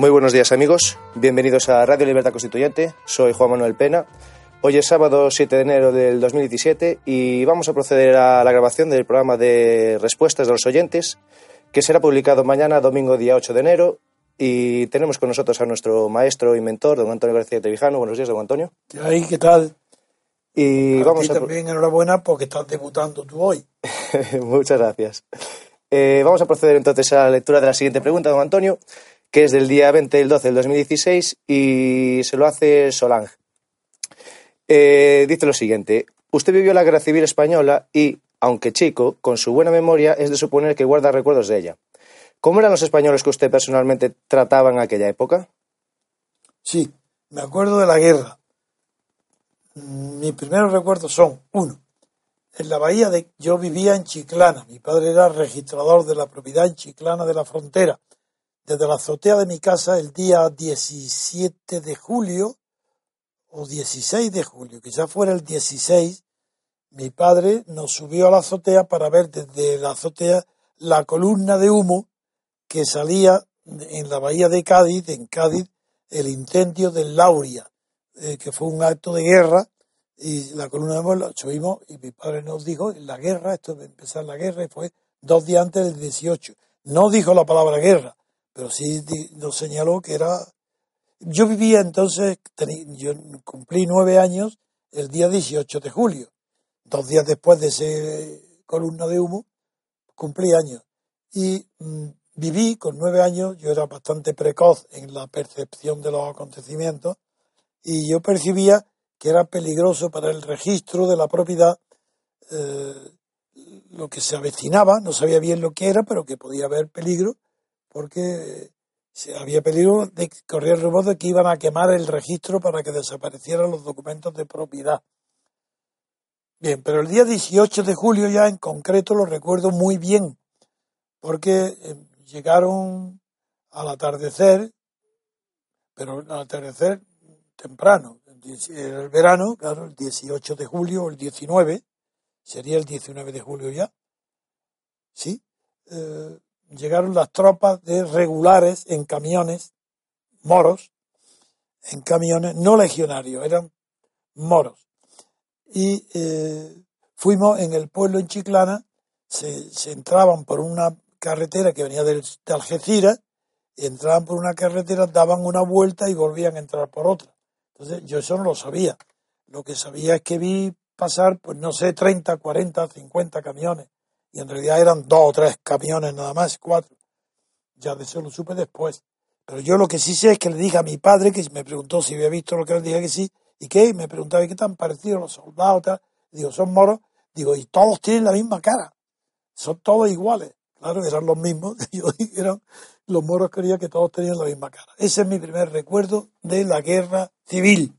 Muy buenos días amigos, bienvenidos a Radio Libertad Constituyente, soy Juan Manuel Pena. Hoy es sábado 7 de enero del 2017 y vamos a proceder a la grabación del programa de respuestas de los oyentes que será publicado mañana, domingo día 8 de enero. Y tenemos con nosotros a nuestro maestro y mentor, don Antonio García Trevijano. Buenos días, don Antonio. Ahí, ¿qué tal? Y a vamos ti a... también enhorabuena porque estás debutando tú hoy. Muchas gracias. Eh, vamos a proceder entonces a la lectura de la siguiente pregunta, don Antonio, que es del día 20 del 12 del 2016 y se lo hace Solange. Eh, dice lo siguiente, usted vivió la Guerra Civil Española y, aunque chico, con su buena memoria es de suponer que guarda recuerdos de ella. ¿Cómo eran los españoles que usted personalmente trataba en aquella época? Sí, me acuerdo de la guerra. Mis primeros recuerdos son, uno, en la bahía de... Yo vivía en Chiclana, mi padre era registrador de la propiedad en Chiclana de la Frontera. Desde la azotea de mi casa el día 17 de julio o 16 de julio, quizás fuera el 16, mi padre nos subió a la azotea para ver desde la azotea la columna de humo que salía en la bahía de Cádiz, en Cádiz, el incendio del Lauria, eh, que fue un acto de guerra, y la columna de humo la subimos y mi padre nos dijo, la guerra, esto de empezar la guerra, y fue dos días antes del 18. No dijo la palabra guerra, pero sí nos señaló que era... Yo vivía entonces, yo cumplí nueve años el día 18 de julio, dos días después de ese columna de humo, cumplí años. Y mmm, viví con nueve años, yo era bastante precoz en la percepción de los acontecimientos, y yo percibía que era peligroso para el registro de la propiedad eh, lo que se avecinaba, no sabía bien lo que era, pero que podía haber peligro, porque había peligro de correr el rumor de que iban a quemar el registro para que desaparecieran los documentos de propiedad. Bien, pero el día 18 de julio ya en concreto lo recuerdo muy bien, porque llegaron al atardecer, pero al atardecer temprano, el verano, claro, el 18 de julio o el 19, sería el 19 de julio ya, ¿sí? Eh, llegaron las tropas de regulares en camiones, moros, en camiones, no legionarios, eran moros. Y eh, fuimos en el pueblo en Chiclana, se, entraban por una carretera que venía de, de Algeciras, entraban por una carretera, daban una vuelta y volvían a entrar por otra. Entonces yo eso no lo sabía. Lo que sabía es que vi pasar, pues no sé, 30, 40, 50 camiones y en realidad eran dos o tres camiones nada más, cuatro. Ya de eso lo supe después. Pero yo lo que sí sé es que le dije a mi padre, que me preguntó si había visto lo que le dije que sí, y qué, y me preguntaba qué tan parecidos los soldados. Digo, son moros. Digo, y todos tienen la misma cara. Son todos iguales. Claro, eran los mismos. Yo eran, los moros creía que todos tenían la misma cara. Ese es mi primer recuerdo de la guerra civil.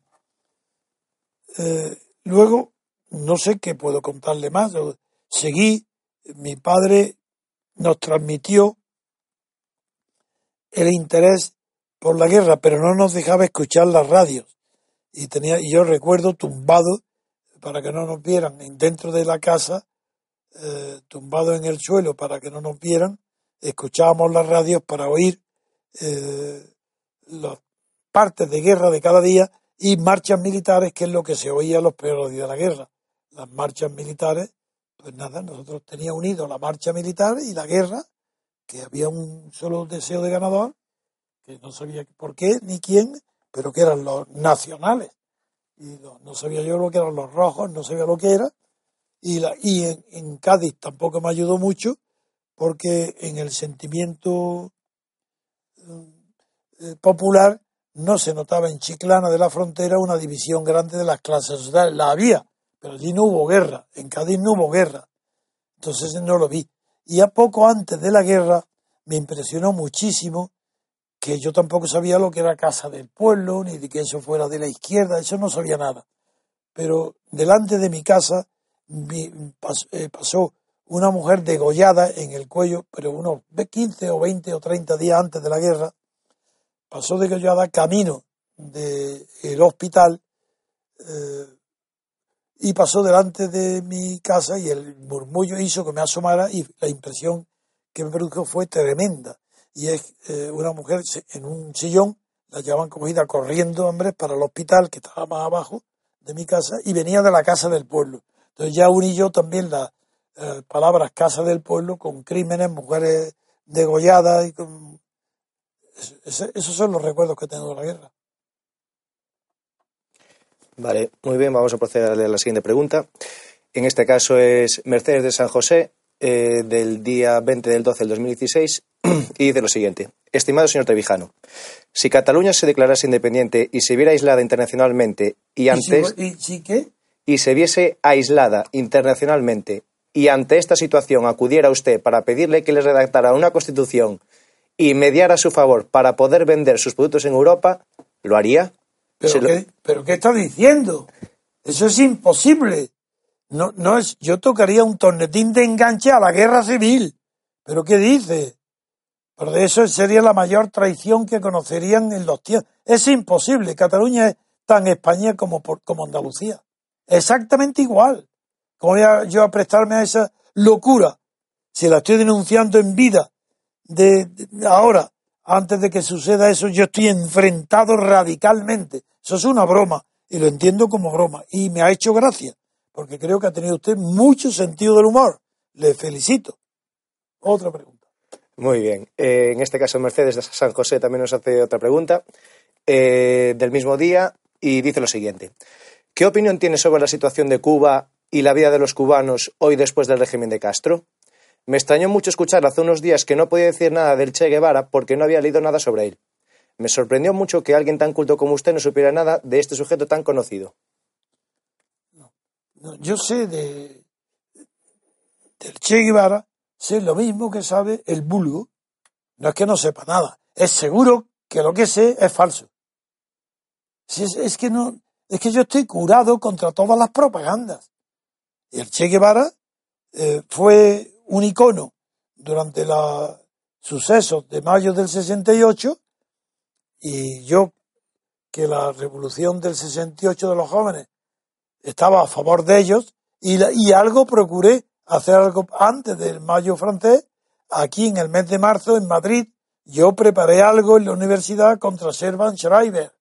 Eh, luego, no sé qué puedo contarle más. Seguí mi padre nos transmitió el interés por la guerra, pero no nos dejaba escuchar las radios. Y tenía, y yo recuerdo tumbado, para que no nos vieran, dentro de la casa, eh, tumbado en el suelo para que no nos vieran, escuchábamos las radios para oír eh, los partes de guerra de cada día y marchas militares, que es lo que se oía los peores días de la guerra. Las marchas militares, pues nada, nosotros teníamos unido la marcha militar y la guerra, que había un solo deseo de ganador, que no sabía por qué ni quién, pero que eran los nacionales. Y no, sabía yo lo que eran los rojos, no sabía lo que era. Y, la, y en Cádiz tampoco me ayudó mucho, porque en el sentimiento eh, popular no se notaba en Chiclana de la frontera una división grande de las clases sociales. La había, pero allí no hubo guerra. En Cádiz no hubo guerra. Entonces no lo vi. Y a poco antes de la guerra me impresionó muchísimo que yo tampoco sabía lo que era Casa del Pueblo, ni de que eso fuera de la izquierda, eso no sabía nada. Pero delante de mi casa eh, pasó una mujer degollada en el cuello, pero unos 15 o 20 o 30 días antes de la guerra, pasó de degollada camino del hospital eh, y pasó delante de mi casa y el murmullo hizo que me asomara y la impresión que me produjo fue tremenda. Y es eh, una mujer en un sillón, la llevaban cogida corriendo, hombre, para el hospital que estaba más abajo de mi casa y venía de la casa del pueblo. Entonces ya uní yo también la, eh, palabras casa del pueblo con crímenes, mujeres degolladas y con... esos son los recuerdos que tengo de la guerra. Vale, muy bien, vamos a proceder a la siguiente pregunta. En este caso es Mercedes de San José, eh, del día 20 del 12 del 2016, y dice lo siguiente. Estimado señor Trevijano, si Cataluña se declarase independiente y se viera aislada internacionalmente y antes... ¿Y, qué? Y se viese aislada internacionalmente y ante esta situación acudiera usted para pedirle que le redactara una constitución y mediara a su favor para poder vender sus productos en Europa, ¿lo haría? ¿Pero, qué, ¿pero qué está diciendo? Eso es imposible. No, no es, yo tocaría un tornetín de enganche a la guerra civil. ¿Pero qué dice? Pero de eso sería la mayor traición que conocerían en los tiempos. Es imposible. Cataluña es tan España como, como Andalucía. Exactamente igual. ¿Cómo voy a, yo a prestarme a esa locura? Si la estoy denunciando en vida, de, ahora, antes de que suceda eso, yo estoy enfrentado radicalmente. Eso es una broma, y lo entiendo como broma, y me ha hecho gracia, porque creo que ha tenido usted mucho sentido del humor. Le felicito. Otra pregunta. Muy bien. Eh, en este caso, Mercedes de San José también nos hace otra pregunta eh, del mismo día y dice lo siguiente. ¿Qué opinión tiene sobre la situación de Cuba y la vida de los cubanos hoy después del régimen de Castro? Me extrañó mucho escuchar hace unos días que no podía decir nada del Che Guevara porque no había leído nada sobre él. Me sorprendió mucho que alguien tan culto como usted no supiera nada de este sujeto tan conocido. yo sé de, del Che Guevara, sé lo mismo que sabe el vulgo. No es que no sepa nada, es seguro que lo que sé es falso. Si es que no, es que yo estoy curado contra todas las propagandas. El Che Guevara eh, fue un icono durante los sucesos de mayo del 68 y yo que la revolución del 68 de los jóvenes estaba a favor de ellos y, y algo procuré hacer algo antes del mayo francés, aquí en el mes de marzo en Madrid, yo preparé algo en la universidad contra Servan Schreiber.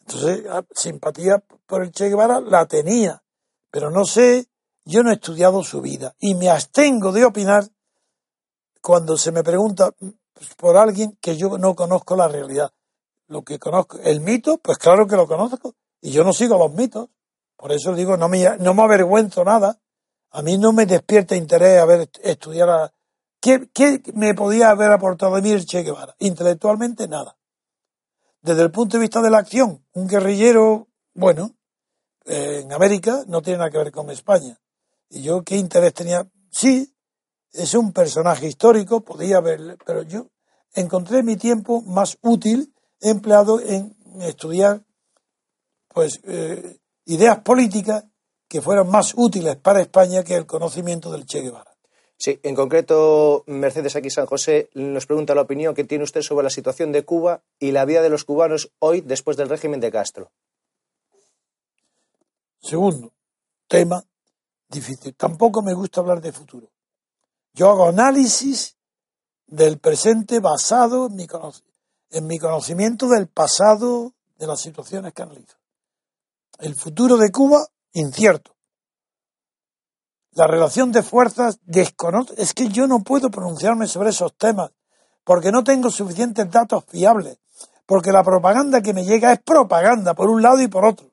Entonces, ah, simpatía por el Che Guevara la tenía pero no sé, yo no he estudiado su vida y me abstengo de opinar cuando se me pregunta por alguien que yo no conozco la realidad. Lo que conozco, el mito, pues claro que lo conozco y yo no sigo los mitos. Por eso digo, no me, no me avergüenzo nada. A mí no me despierta interés haber estudiado. ¿Qué, ¿Qué me podía haber aportado a mí Che Guevara? Intelectualmente nada. Desde el punto de vista de la acción, un guerrillero, bueno, en América no tiene nada que ver con España. Y yo, ¿qué interés tenía? Sí, es un personaje histórico, podía haber, pero yo encontré mi tiempo más útil empleado en estudiar pues eh, ideas políticas que fueran más útiles para España que el conocimiento del Che Guevara. Sí, en concreto, Mercedes aquí San José nos pregunta la opinión que tiene usted sobre la situación de Cuba y la vida de los cubanos hoy después del régimen de Castro. Segundo, tema difícil. Tampoco me gusta hablar de futuro. Yo hago análisis del presente basado en mi conocimiento. en mi conocimiento del pasado de las situaciones que analizo. El futuro de Cuba, incierto. La relación de fuerzas desconoce. Es que yo no puedo pronunciarme sobre esos temas porque no tengo suficientes datos fiables. Porque la propaganda que me llega es propaganda por un lado y por otro.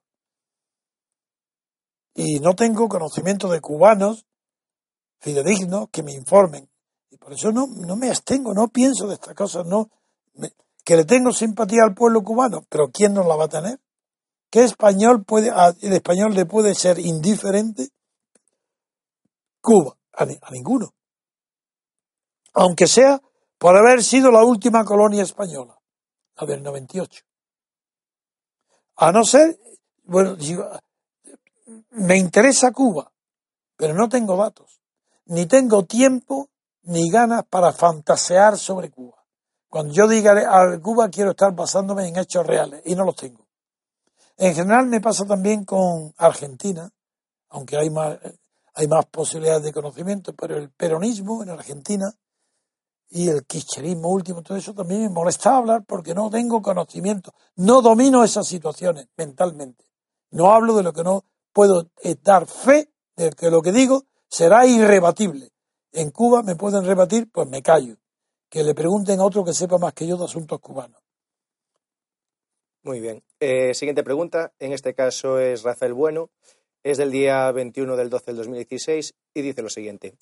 Y no tengo conocimiento de cubanos fidedignos que me informen. Y por eso no, no me abstengo, no pienso de estas cosas, no. que le tengo simpatía al pueblo cubano, pero ¿quién no la va a tener? ¿Qué español puede, el español le puede ser indiferente? Cuba, a, ninguno. Aunque sea por haber sido la última colonia española, la del 98. A no ser, bueno, me interesa Cuba, pero no tengo datos, ni tengo tiempo ni ganas para fantasear sobre Cuba. Cuando yo diga a Cuba quiero estar basándome en hechos reales y no los tengo. En general me pasa también con Argentina, aunque hay más, hay más posibilidades de conocimiento, pero el peronismo en Argentina y el kirchnerismo último, todo eso también me molesta hablar porque no tengo conocimiento, no domino esas situaciones mentalmente. No hablo de lo que no puedo dar fe de que lo que digo será irrebatible. En Cuba me pueden rebatir, pues me callo. Que le pregunten a otro que sepa más que yo de asuntos cubanos. Muy bien. Eh, siguiente pregunta. En este caso es Rafael Bueno. Es del día 21 del 12 del 2016 y dice lo siguiente.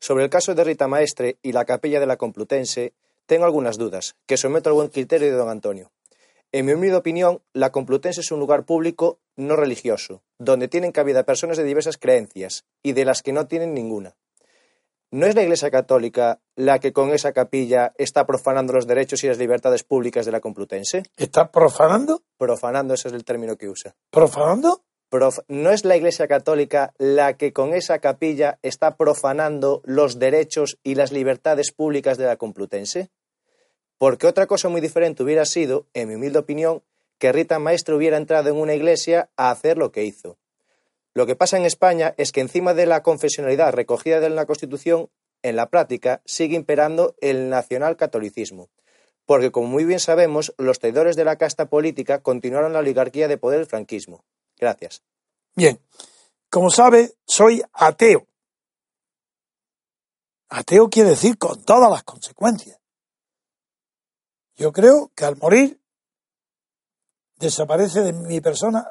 Sobre el caso de Rita Maestre y la capilla de la Complutense, tengo algunas dudas, que someto al buen criterio de don Antonio. En mi humilde opinión, la Complutense es un lugar público no religioso, donde tienen cabida personas de diversas creencias y de las que no tienen ninguna. ¿No es la Iglesia Católica la que con esa capilla está profanando los derechos y las libertades públicas de la Complutense? ¿Está profanando? Profanando, ese es el término que usa. ¿Profanando? ¿No es la Iglesia Católica la que con esa capilla está profanando los derechos y las libertades públicas de la Complutense? Porque otra cosa muy diferente hubiera sido, en mi humilde opinión, que Rita Maestre hubiera entrado en una iglesia a hacer lo que hizo. Lo que pasa en España es que encima de la confesionalidad recogida en la Constitución, en la práctica sigue imperando el nacional-catolicismo. Porque, como muy bien sabemos, los traidores de la casta política continuaron la oligarquía de poder del franquismo. Gracias. Bien, como sabe, soy ateo. Ateo quiere decir con todas las consecuencias. Yo creo que al morir desaparece de mi persona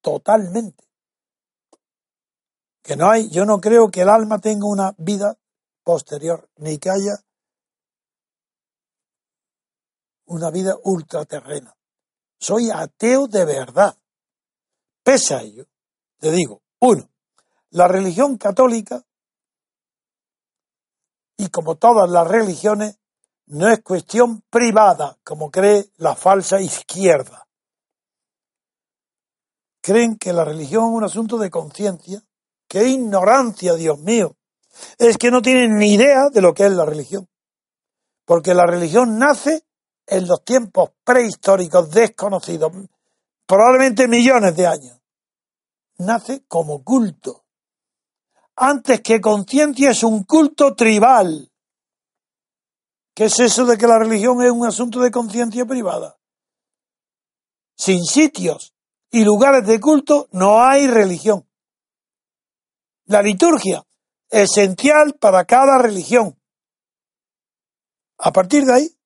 totalmente que no hay, yo no creo que el alma tenga una vida posterior, ni que haya una vida ultraterrena. Soy ateo de verdad. Pese a ello, te digo, uno, la religión católica, y como todas las religiones, no es cuestión privada, como cree la falsa izquierda. Creen que la religión es un asunto de conciencia ¡Qué ignorancia, Dios mío! Es que no tienen ni idea de lo que es la religión. Porque la religión nace en los tiempos prehistóricos desconocidos, probablemente millones de años. Nace como culto. Antes que conciencia es un culto tribal. ¿Qué es eso de que la religión es un asunto de conciencia privada? Sin sitios y lugares de culto no hay religión. La liturgia, esencial para cada religión. A partir de ahí,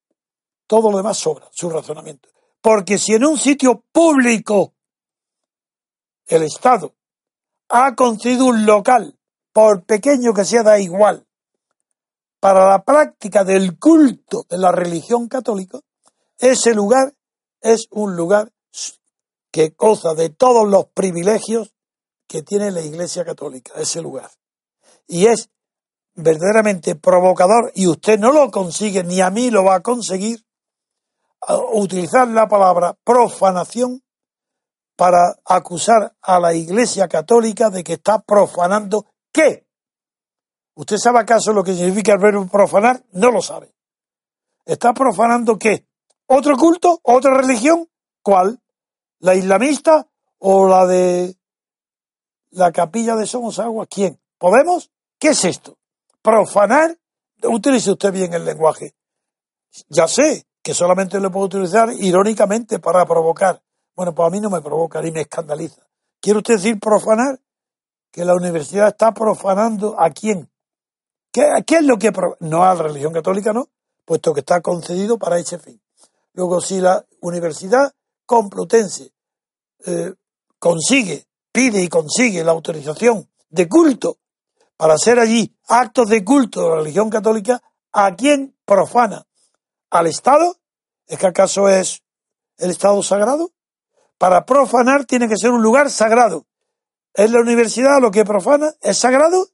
todo lo demás sobra, su razonamiento. Porque si en un sitio público el Estado ha concedido un local, por pequeño que sea, da igual, para la práctica del culto de la religión católica, ese lugar es un lugar que goza de todos los privilegios que tiene la Iglesia Católica, ese lugar. Y es verdaderamente provocador, y usted no lo consigue, ni a mí lo va a conseguir, utilizar la palabra profanación para acusar a la Iglesia Católica de que está profanando qué. ¿Usted sabe acaso lo que significa el verbo profanar? No lo sabe. ¿Está profanando qué? ¿Otro culto? ¿Otra religión? ¿Cuál? ¿La islamista o la de la capilla de Somos Agua, ¿quién? ¿Podemos? ¿Qué es esto? Profanar. Utilice usted bien el lenguaje. Ya sé que solamente lo puedo utilizar irónicamente para provocar. Bueno, pues a mí no me provoca ni me escandaliza. ¿Quiere usted decir profanar? Que la universidad está profanando a quién? ¿Qué, qué es lo que... No a la religión católica, no, puesto que está concedido para ese fin. Luego, si la Universidad Complutense eh, consigue, pide y consigue la autorización de culto para hacer allí actos de culto de la religión católica, ¿a quién profana? ¿Al Estado? ¿Es que acaso es el Estado sagrado? Para profanar tiene que ser un lugar sagrado. ¿Es la universidad lo que profana? ¿Es sagrado?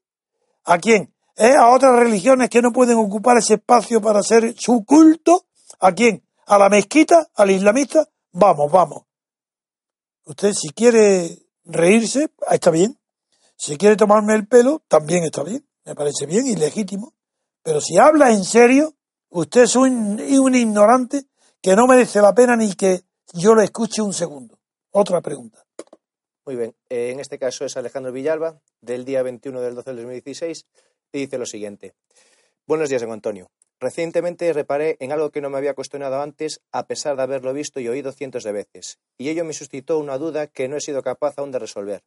¿A quién? ¿Es a otras religiones que no pueden ocupar ese espacio para hacer su culto? ¿A quién? ¿A la mezquita? ¿Al islamista? Vamos, vamos. Usted si quiere reírse, está bien. Si quiere tomarme el pelo, también está bien. Me parece bien y legítimo. Pero si habla en serio, usted es un, un ignorante que no merece la pena ni que yo lo escuche un segundo. Otra pregunta. Muy bien. Eh, en este caso es Alejandro Villalba, del día 21 del 12 del 2016, y dice lo siguiente. Buenos días, don Antonio. Recientemente reparé en algo que no me había cuestionado antes, a pesar de haberlo visto y oído cientos de veces, y ello me suscitó una duda que no he sido capaz aún de resolver.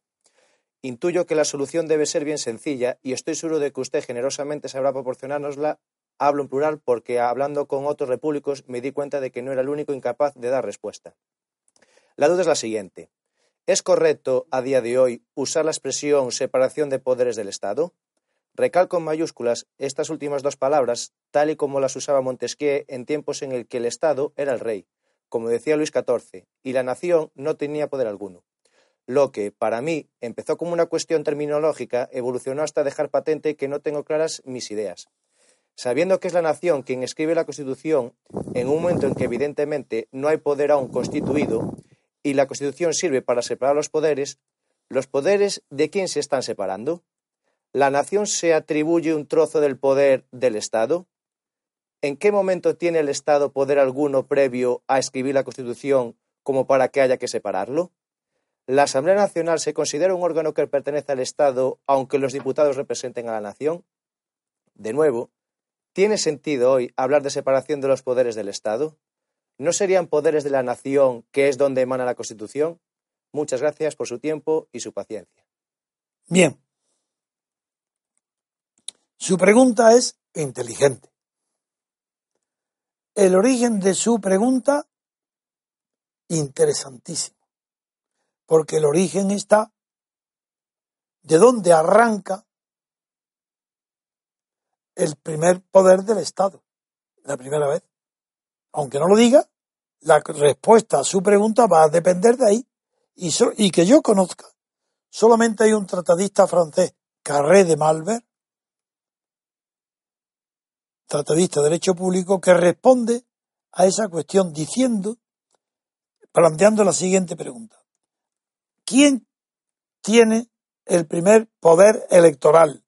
Intuyo que la solución debe ser bien sencilla y estoy seguro de que usted generosamente sabrá proporcionárnosla. Hablo en plural porque hablando con otros repúblicos me di cuenta de que no era el único incapaz de dar respuesta. La duda es la siguiente. ¿Es correcto a día de hoy usar la expresión separación de poderes del Estado? Recalco en mayúsculas estas últimas dos palabras, tal y como las usaba Montesquieu en tiempos en el que el Estado era el rey, como decía Luis XIV, y la nación no tenía poder alguno. Lo que, para mí, empezó como una cuestión terminológica, evolucionó hasta dejar patente que no tengo claras mis ideas. Sabiendo que es la nación quien escribe la Constitución, en un momento en que evidentemente no hay poder aún constituido, y la Constitución sirve para separar los poderes, ¿los poderes de quién se están separando? ¿La nación se atribuye un trozo del poder del Estado? ¿En qué momento tiene el Estado poder alguno previo a escribir la Constitución como para que haya que separarlo? ¿La Asamblea Nacional se considera un órgano que pertenece al Estado aunque los diputados representen a la nación? De nuevo, ¿tiene sentido hoy hablar de separación de los poderes del Estado? ¿No serían poderes de la nación, que es donde emana la Constitución? Muchas gracias por su tiempo y su paciencia. Bien. Su pregunta es inteligente. El origen de su pregunta, interesantísimo porque el origen está de donde arranca el primer poder del Estado, la primera vez. Aunque no lo diga, la respuesta a su pregunta va a depender de ahí. Y, y que yo conozca, solamente hay un tratadista francés, Carré de Malver, tratadista de derecho público, que responde a esa cuestión diciendo, planteando la siguiente pregunta. ¿Quién tiene el primer poder electoral?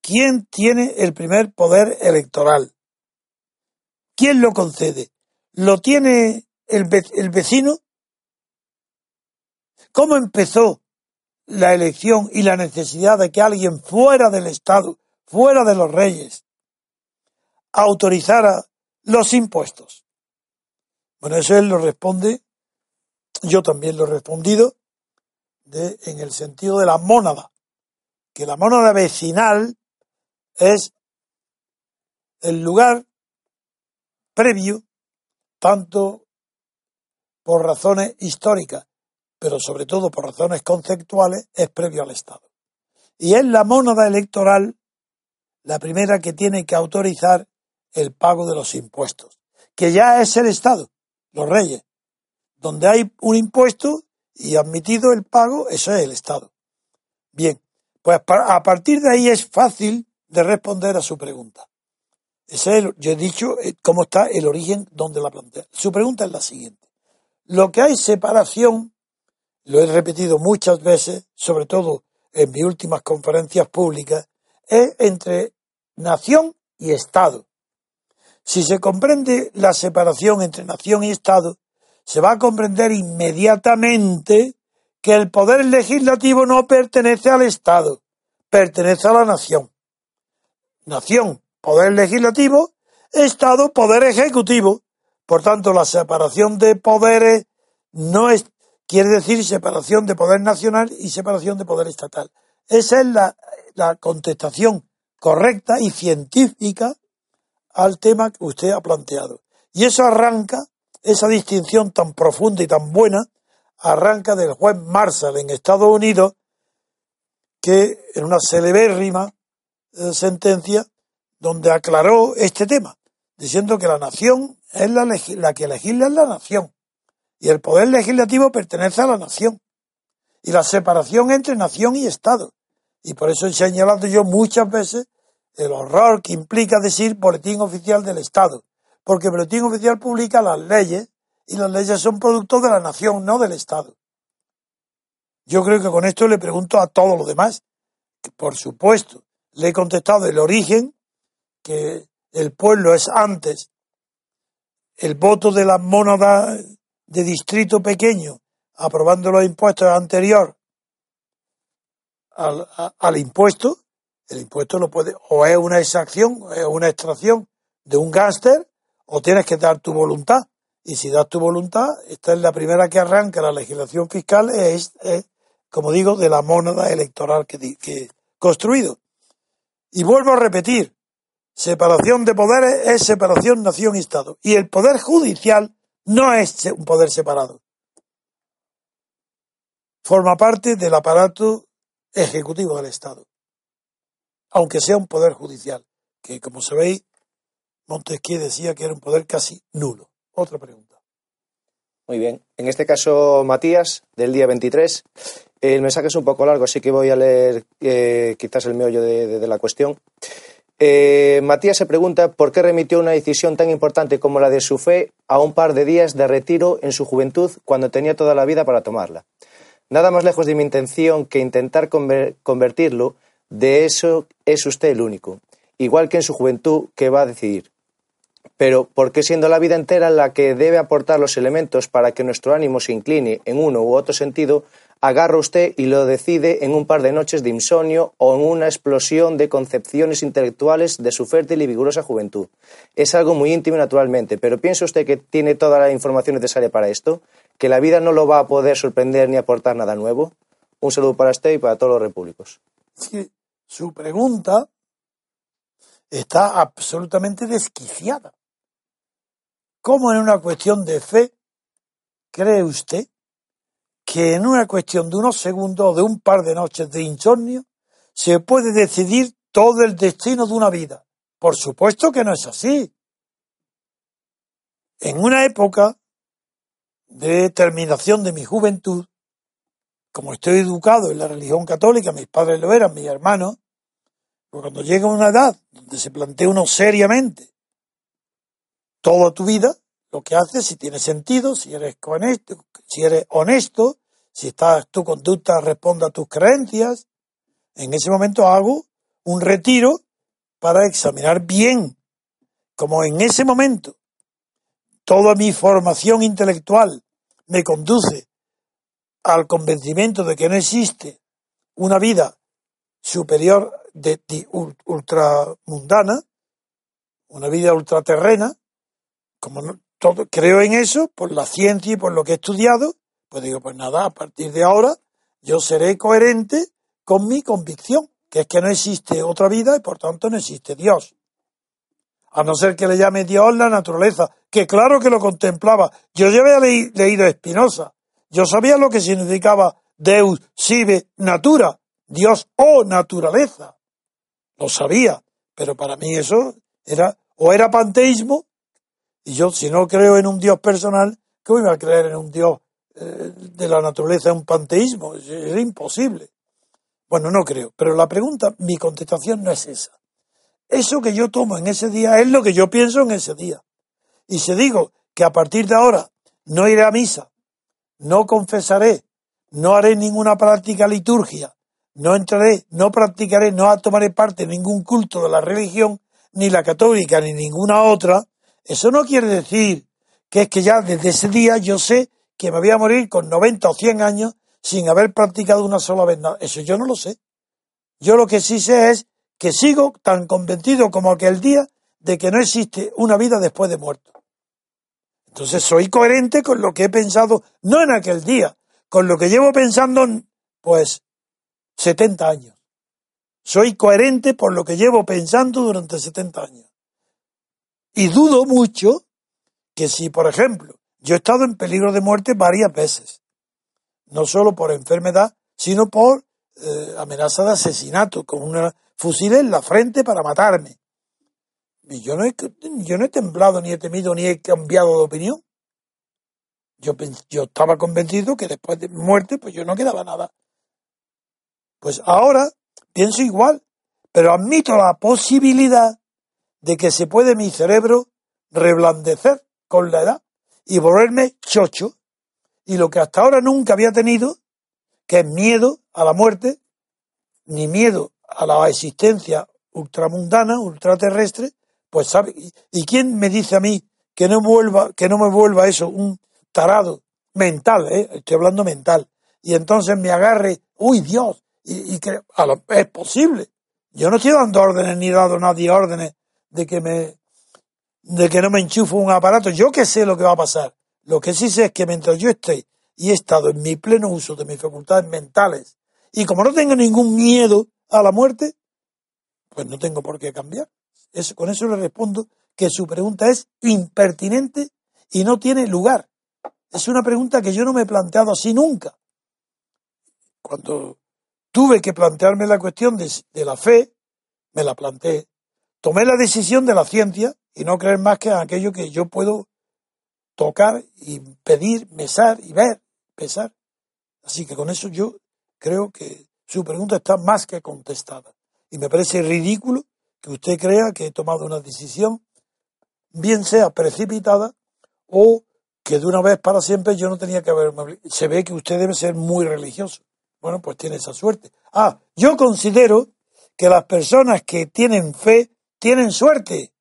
¿Quién tiene el primer poder electoral? ¿Quién lo concede? ¿Lo tiene el, vecino? ¿Cómo empezó la elección y la necesidad de que alguien fuera del Estado, fuera de los reyes, autorizara los impuestos? Bueno, eso él lo responde, yo también lo he respondido, en el sentido de la mónada, que la mónada vecinal es el lugar previo, tanto por razones históricas, pero sobre todo por razones conceptuales, es previo al Estado. Y es la mónada electoral la primera que tiene que autorizar el pago de los impuestos, que ya es el Estado, los reyes. Donde hay un impuesto, y admitido el pago, eso es el Estado. Bien, pues a partir de ahí es fácil de responder a su pregunta. Ese yo he dicho eh, cómo está el origen donde la plantea. Su pregunta es la siguiente. Lo que hay separación, lo he repetido muchas veces, sobre todo en mis últimas conferencias públicas, es entre nación y Estado. Si se comprende la separación entre nación y Estado, se va a comprender inmediatamente que el poder legislativo no pertenece al Estado, pertenece a la nación. Nación, poder legislativo, Estado, poder ejecutivo. Por tanto, la separación de poderes no quiere decir separación de poder nacional y separación de poder estatal. Esa es la contestación correcta y científica al tema que usted ha planteado. Y eso arranca, esa distinción tan profunda y tan buena, arranca del juez Marshall en Estados Unidos, que en una celebérrima eh, sentencia donde aclaró este tema, diciendo que la nación es la, la que legisla es la nación y el poder legislativo pertenece a la nación y la separación entre nación y Estado. Y por eso he señalado yo muchas veces el horror que implica decir boletín oficial del Estado, porque boletín oficial publica las leyes y las leyes son producto de la nación, no del Estado. Yo creo que con esto le pregunto a todos los demás, que por supuesto, le he contestado el origen, que el pueblo es antes el voto de la mónada de distrito pequeño aprobando los impuestos anterior al impuesto, el impuesto lo puede, o es una exacción, es una extracción de un gángster, o tienes que dar tu voluntad. Y si das tu voluntad, esta es la primera que arranca la legislación fiscal, es, como digo, de la mónada electoral que, que construido. Y vuelvo a repetir, separación de poderes es separación nación y Estado. Y el poder judicial no es un poder separado. Forma parte del aparato ejecutivo del Estado. Aunque sea un poder judicial, que como sabéis, Montesquieu decía que era un poder casi nulo. Otra pregunta. Muy bien. En este caso, Matías, del día 23. El mensaje es un poco largo, así que voy a leer eh, quizás el meollo de, la cuestión. Eh, Matías se pregunta por qué remitió una decisión tan importante como la de su fe a un par de días de retiro en su juventud cuando tenía toda la vida para tomarla. Nada más lejos de mi intención que intentar convertirlo, de eso es usted el único, igual que en su juventud que va a decidir. Pero, ¿por qué siendo la vida entera la que debe aportar los elementos para que nuestro ánimo se incline en uno u otro sentido, agarra usted y lo decide en un par de noches de insomnio o en una explosión de concepciones intelectuales de su fértil y vigorosa juventud? Es algo muy íntimo naturalmente, pero ¿piensa usted que tiene toda la información necesaria para esto? ¿Que la vida no lo va a poder sorprender ni aportar nada nuevo? Un saludo para usted y para todos los repúblicos. Su pregunta está absolutamente desquiciada. ¿Cómo en una cuestión de fe cree usted que en una cuestión de unos segundos o de un par de noches de insomnio se puede decidir todo el destino de una vida? Por supuesto que no es así. En una época de terminación de mi juventud, como estoy educado en la religión católica, mis padres lo eran, mis hermanos, pues cuando llega una edad donde se plantea uno seriamente toda tu vida, lo que haces, si tiene sentido, si eres honesto, si eres honesto, si estás, tu conducta responde a tus creencias, en ese momento hago un retiro para examinar bien, como en ese momento toda mi formación intelectual me conduce al convencimiento de que no existe una vida superior de, ultramundana, una vida ultraterrena, como no, todo, creo en eso, por la ciencia y por lo que he estudiado, pues digo, pues nada, a partir de ahora yo seré coherente con mi convicción, que es que no existe otra vida y por tanto no existe Dios. A no ser que le llame Dios la naturaleza, que claro que lo contemplaba. Yo ya había leído Espinosa, yo sabía lo que significaba Deus sive natura, Dios o naturaleza. Lo sabía, pero para mí eso era o era panteísmo y yo, si no creo en un Dios personal, ¿cómo iba a creer en un Dios eh, de la naturaleza, un panteísmo? Es, imposible. Bueno, no creo. Pero la pregunta, mi contestación no es esa. Eso que yo tomo en ese día es lo que yo pienso en ese día. Y si digo que a partir de ahora no iré a misa, no confesaré, no haré ninguna práctica liturgia, no entraré, no practicaré, no tomaré parte en ningún culto de la religión, ni la católica, ni ninguna otra, eso no quiere decir que es que ya desde ese día yo sé que me voy a morir con 90 o 100 años sin haber practicado una sola vez nada. Eso yo no lo sé. Yo lo que sí sé es que sigo tan convencido como aquel día de que no existe una vida después de muerto. Entonces soy coherente con lo que he pensado, no en aquel día, con lo que llevo pensando, pues, 70 años. Soy coherente por lo que llevo pensando durante 70 años. Y dudo mucho que si, por ejemplo, yo he estado en peligro de muerte varias veces, no solo por enfermedad, sino por eh, amenaza de asesinato, con una fusil en la frente para matarme. Yo no, he, yo no he temblado, ni he temido, ni he cambiado de opinión. Yo, yo estaba convencido que después de muerte, pues yo no quedaba nada. Pues ahora pienso igual, pero admito la posibilidad de que se puede mi cerebro reblandecer con la edad y volverme chocho. Y lo que hasta ahora nunca había tenido, que es miedo a la muerte, ni miedo a la existencia ultramundana, ultraterrestre, pues sabe. ¿Y quién me dice a mí que no vuelva, que no me vuelva eso un tarado mental, eh? estoy hablando mental, y entonces me agarre, uy Dios, y, que es posible. Yo no estoy dando órdenes ni dado a nadie órdenes de que me de que no me enchufo un aparato. Yo que sé lo que va a pasar. Lo que sí sé es que mientras yo esté y he estado en mi pleno uso de mis facultades mentales y como no tengo ningún miedo a la muerte, pues no tengo por qué cambiar. Con eso le respondo que su pregunta es impertinente y no tiene lugar. Es una pregunta que yo no me he planteado así nunca. Cuando tuve que plantearme la cuestión de, de la fe, me la planteé. Tomé la decisión de la ciencia y no creer más que en aquello que yo puedo tocar y pedir, mesar y ver, pesar. Así que con eso yo creo que su pregunta está más que contestada. Y me parece ridículo que usted crea que he tomado una decisión, bien sea precipitada o que de una vez para siempre yo no tenía que haber... Se ve que usted debe ser muy religioso. Bueno, pues tiene esa suerte. Ah, yo considero que las personas que tienen fe tienen suerte,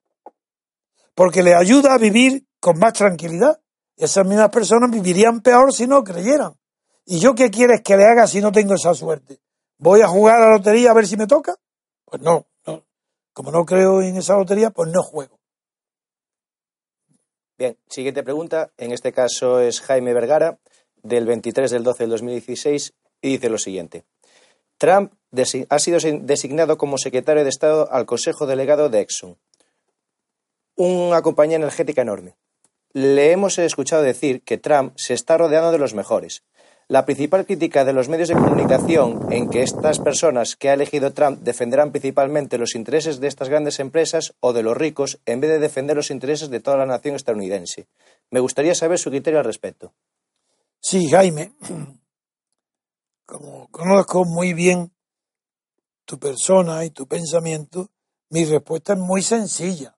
porque le ayuda a vivir con más tranquilidad. Esas mismas personas vivirían peor si no creyeran. ¿Y yo qué quieres que le haga si no tengo esa suerte? ¿Voy a jugar a la lotería a ver si me toca? Pues no. Como no creo en esa lotería, pues no juego. Bien, siguiente pregunta. En este caso es Jaime Vergara, del 23 del 12 del 2016, y dice lo siguiente. Trump ha sido designado como secretario de Estado al Consejo Delegado de Exxon, una compañía energética enorme. Le hemos escuchado decir que Trump se está rodeando de los mejores. La principal crítica de los medios de comunicación en que estas personas que ha elegido Trump defenderán principalmente los intereses de estas grandes empresas o de los ricos en vez de defender los intereses de toda la nación estadounidense. Me gustaría saber su criterio al respecto. Sí, Jaime. Como conozco muy bien tu persona y tu pensamiento, mi respuesta es muy sencilla.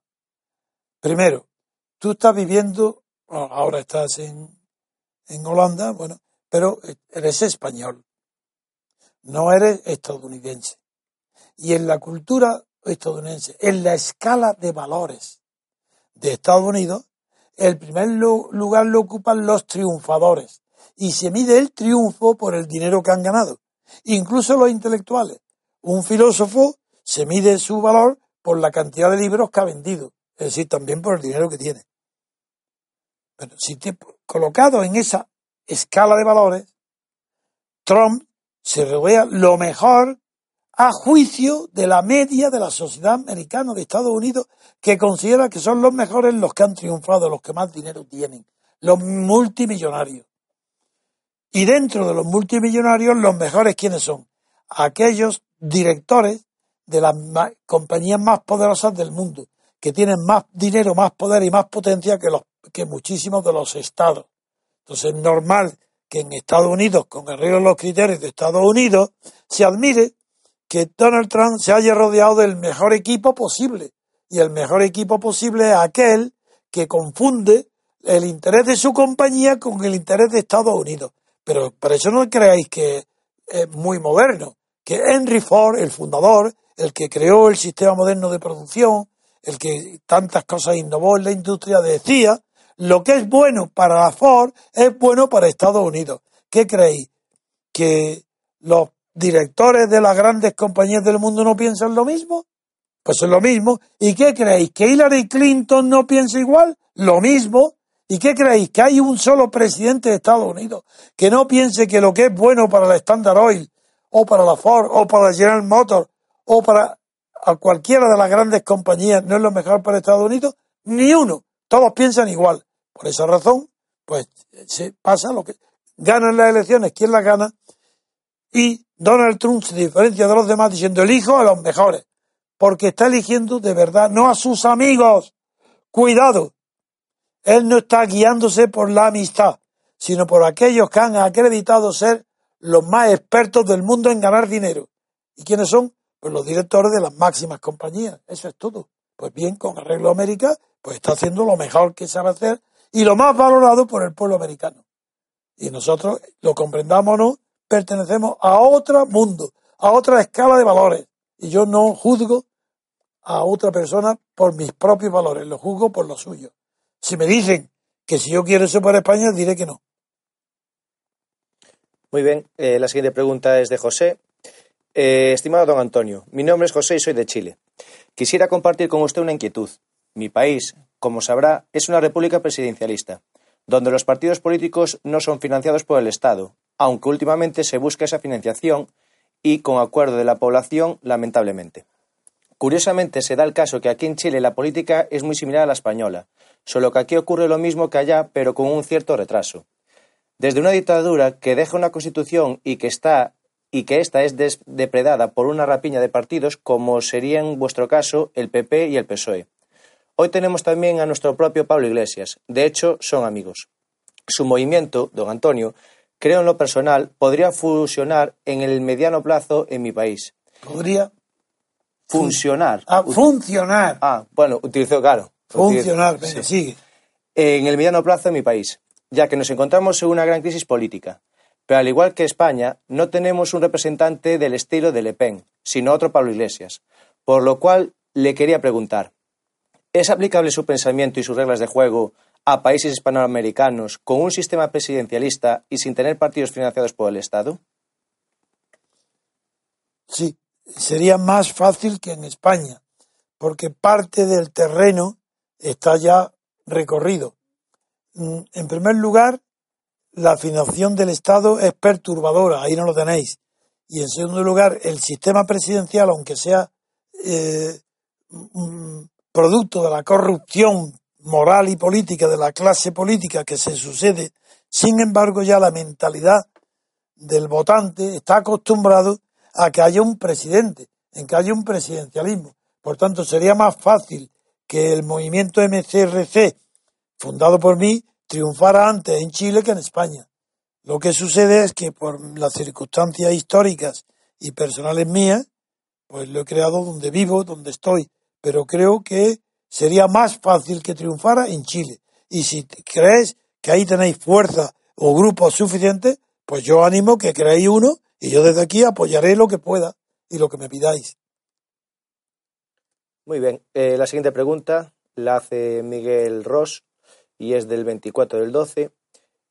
Primero, tú estás viviendo, ahora estás en, en Holanda, bueno, pero eres español, no eres estadounidense. Y en la cultura estadounidense, en la escala de valores de Estados Unidos, el primer lugar lo ocupan los triunfadores. Y se mide el triunfo por el dinero que han ganado. Incluso los intelectuales. Un filósofo se mide su valor por la cantidad de libros que ha vendido, es decir, también por el dinero que tiene. Pero si te colocado en esa escala de valores, Trump se rodea lo mejor a juicio de la media de la sociedad americana de Estados Unidos, que considera que son los mejores los que han triunfado, los que más dinero tienen, los multimillonarios. Y dentro de los multimillonarios, los mejores, ¿quiénes son? Aquellos directores de las compañías más poderosas del mundo, que tienen más dinero, más poder y más potencia que, los, que muchísimos de los estados. Entonces es normal que en Estados Unidos, con arreglo a los criterios de Estados Unidos, se admire que Donald Trump se haya rodeado del mejor equipo posible. Y el mejor equipo posible es aquel que confunde el interés de su compañía con el interés de Estados Unidos. Pero por eso no creáis que es muy moderno que Henry Ford, el fundador, el que creó el sistema moderno de producción, el que tantas cosas innovó en la industria, decía, lo que es bueno para la Ford es bueno para Estados Unidos. ¿Qué creéis? ¿Que los directores de las grandes compañías del mundo no piensan lo mismo? Pues es lo mismo. ¿Y qué creéis? ¿Que Hillary Clinton no piensa igual? Lo mismo. ¿Y qué creéis? ¿Que hay un solo presidente de Estados Unidos que no piense que lo que es bueno para la Standard Oil, o para la Ford, o para la General Motors, o para cualquiera de las grandes compañías no es lo mejor para Estados Unidos? Ni uno. Todos piensan igual. Por esa razón, pues se pasa lo que ganan las elecciones, ¿quién las gana? Y Donald Trump se diferencia de los demás diciendo elijo a los mejores, porque está eligiendo de verdad, no a sus amigos. Cuidado, él no está guiándose por la amistad, sino por aquellos que han acreditado ser los más expertos del mundo en ganar dinero. ¿Y quiénes son? Pues los directores de las máximas compañías. Eso es todo. Pues bien, con arreglo a América, pues está haciendo lo mejor que sabe hacer y lo más valorado por el pueblo americano. Y nosotros, lo comprendamos o no, pertenecemos a otro mundo, a otra escala de valores. Y yo no juzgo a otra persona por mis propios valores, lo juzgo por los suyos. Si me dicen que si yo quiero eso para España, diré que no. Muy bien, eh, la siguiente pregunta es de José. Eh, estimado don Antonio, mi nombre es José y soy de Chile. Quisiera compartir con usted una inquietud. Mi país, como sabrá, es una república presidencialista, donde los partidos políticos no son financiados por el Estado, aunque últimamente se busca esa financiación y con acuerdo de la población, lamentablemente. Curiosamente, se da el caso que aquí en Chile la política es muy similar a la española, solo que aquí ocurre lo mismo que allá, pero con un cierto retraso. Desde una dictadura que deja una constitución y que está y que ésta es depredada por una rapiña de partidos como sería en vuestro caso el PP y el PSOE. Hoy tenemos también a nuestro propio Pablo Iglesias. De hecho, son amigos. Su movimiento, don Antonio, creo en lo personal, podría fusionar en el mediano plazo en mi país. ¿Podría? Funcionar. Ah, funcionar. Ah, bueno, utilizó, claro. Funcionar, venga, sigue. En el mediano plazo en mi país, ya que nos encontramos en una gran crisis política. Pero al igual que España, no tenemos un representante del estilo de Le Pen, sino otro Pablo Iglesias. Por lo cual le quería preguntar, ¿es aplicable su pensamiento y sus reglas de juego a países hispanoamericanos con un sistema presidencialista y sin tener partidos financiados por el Estado? Sí, sería más fácil que en España, porque parte del terreno está ya recorrido. Mm, en primer lugar, la financiación del Estado es perturbadora, ahí no lo tenéis. Y en segundo lugar, el sistema presidencial, aunque sea eh, producto de la corrupción moral y política de la clase política que se sucede, sin embargo ya la mentalidad del votante está acostumbrado a que haya un presidente, en que haya un presidencialismo. Por tanto, sería más fácil que el movimiento MCRC, fundado por mí, triunfara antes en Chile que en España. Lo que sucede es que por las circunstancias históricas y personales mías, pues lo he creado donde vivo, donde estoy, pero creo que sería más fácil que triunfara en Chile. Y si crees que ahí tenéis fuerza o grupos suficientes, pues yo animo que creéis uno y yo desde aquí apoyaré lo que pueda y lo que me pidáis. Muy bien. Eh, la siguiente pregunta la hace Miguel Ross y es del 24 del 12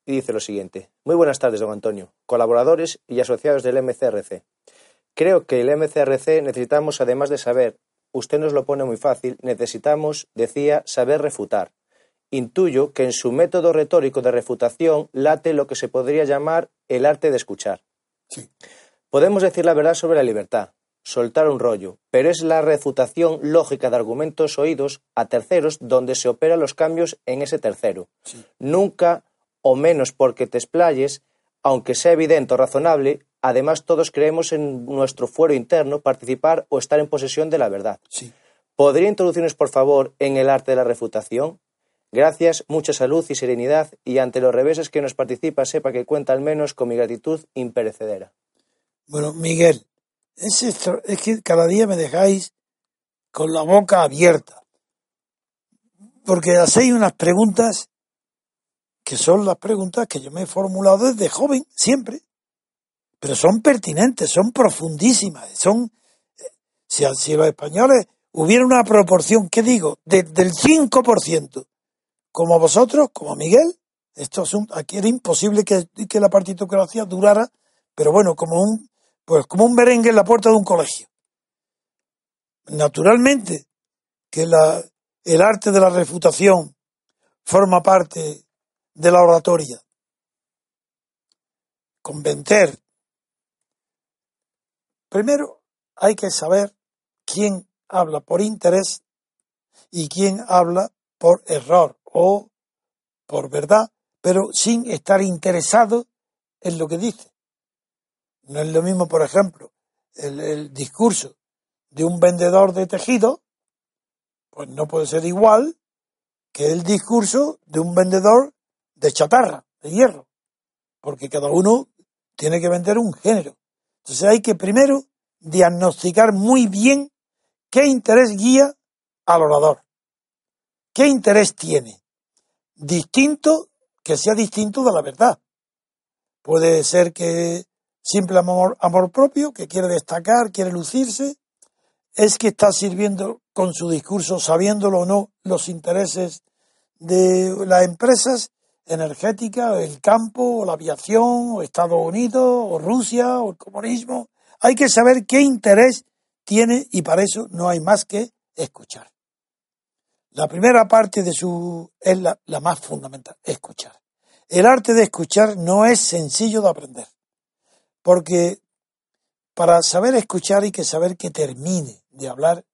y dice lo siguiente. Muy buenas tardes, don Antonio, colaboradores y asociados del MCRC. Creo que el MCRC necesitamos, además de saber, usted nos lo pone muy fácil, necesitamos, decía, saber refutar. Intuyo que en su método retórico de refutación late lo que se podría llamar el arte de escuchar. Podemos decir la verdad sobre la libertad, soltar un rollo, pero es la refutación lógica de argumentos oídos a terceros donde se operan los cambios en ese tercero. Nunca, o menos porque te explayes, aunque sea evidente o razonable, además todos creemos en nuestro fuero interno participar o estar en posesión de la verdad. ¿Podría introducirnos, por favor, en el arte de la refutación? Gracias, mucha salud y serenidad, y ante los reveses que nos participa, sepa que cuenta al menos con mi gratitud imperecedera. Bueno, Miguel, es, es que cada día me dejáis con la boca abierta. Porque hacéis unas preguntas que son las preguntas que yo me he formulado desde joven, siempre. Pero son pertinentes, son profundísimas. Son, si, si los españoles hubiera una proporción, ¿qué digo? del 5%, como vosotros, como Miguel, esto es aquí era imposible que, que la partitocracia durara, pero bueno, como un pues como un merengue en la puerta de un colegio. Naturalmente que el arte de la refutación forma parte de la oratoria. Convencer. Primero hay que saber quién habla por interés y quién habla por error o por verdad, pero sin estar interesado en lo que dice. No es lo mismo, por ejemplo, el, discurso de un vendedor de tejido, pues no puede ser igual que el discurso de un vendedor de chatarra, de hierro, porque cada uno tiene que vender un género. Entonces hay que primero diagnosticar muy bien qué interés guía al orador, qué interés tiene, distinto, que sea distinto de la verdad. Puede ser que simple amor, amor propio, que quiere destacar, quiere lucirse, es que está sirviendo con su discurso, sabiéndolo o no, los intereses de las empresas energéticas, el campo, o la aviación, o Estados Unidos, o Rusia, o el comunismo. Hay que saber qué interés tiene y para eso no hay más que escuchar. La primera parte de su es la, la más fundamental, escuchar. El arte de escuchar no es sencillo de aprender, porque para saber escuchar hay que saber que termine de hablar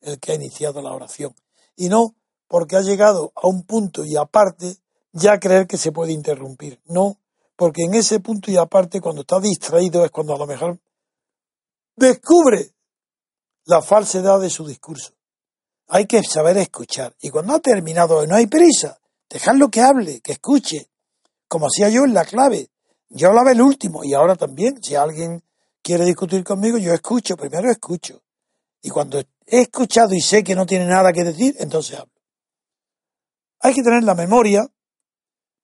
el que ha iniciado la oración, y no porque ha llegado a un punto y aparte ya creer que se puede interrumpir. No, porque en ese punto y aparte, cuando está distraído, es cuando a lo mejor descubre la falsedad de su discurso. Hay que saber escuchar. Y cuando ha terminado, no hay prisa. Dejarlo que hable, que escuche. Como hacía yo en la clave. Yo hablaba el último y ahora también. Si alguien quiere discutir conmigo, yo escucho. Primero escucho. Y cuando he escuchado y sé que no tiene nada que decir, entonces hablo. Hay que tener la memoria,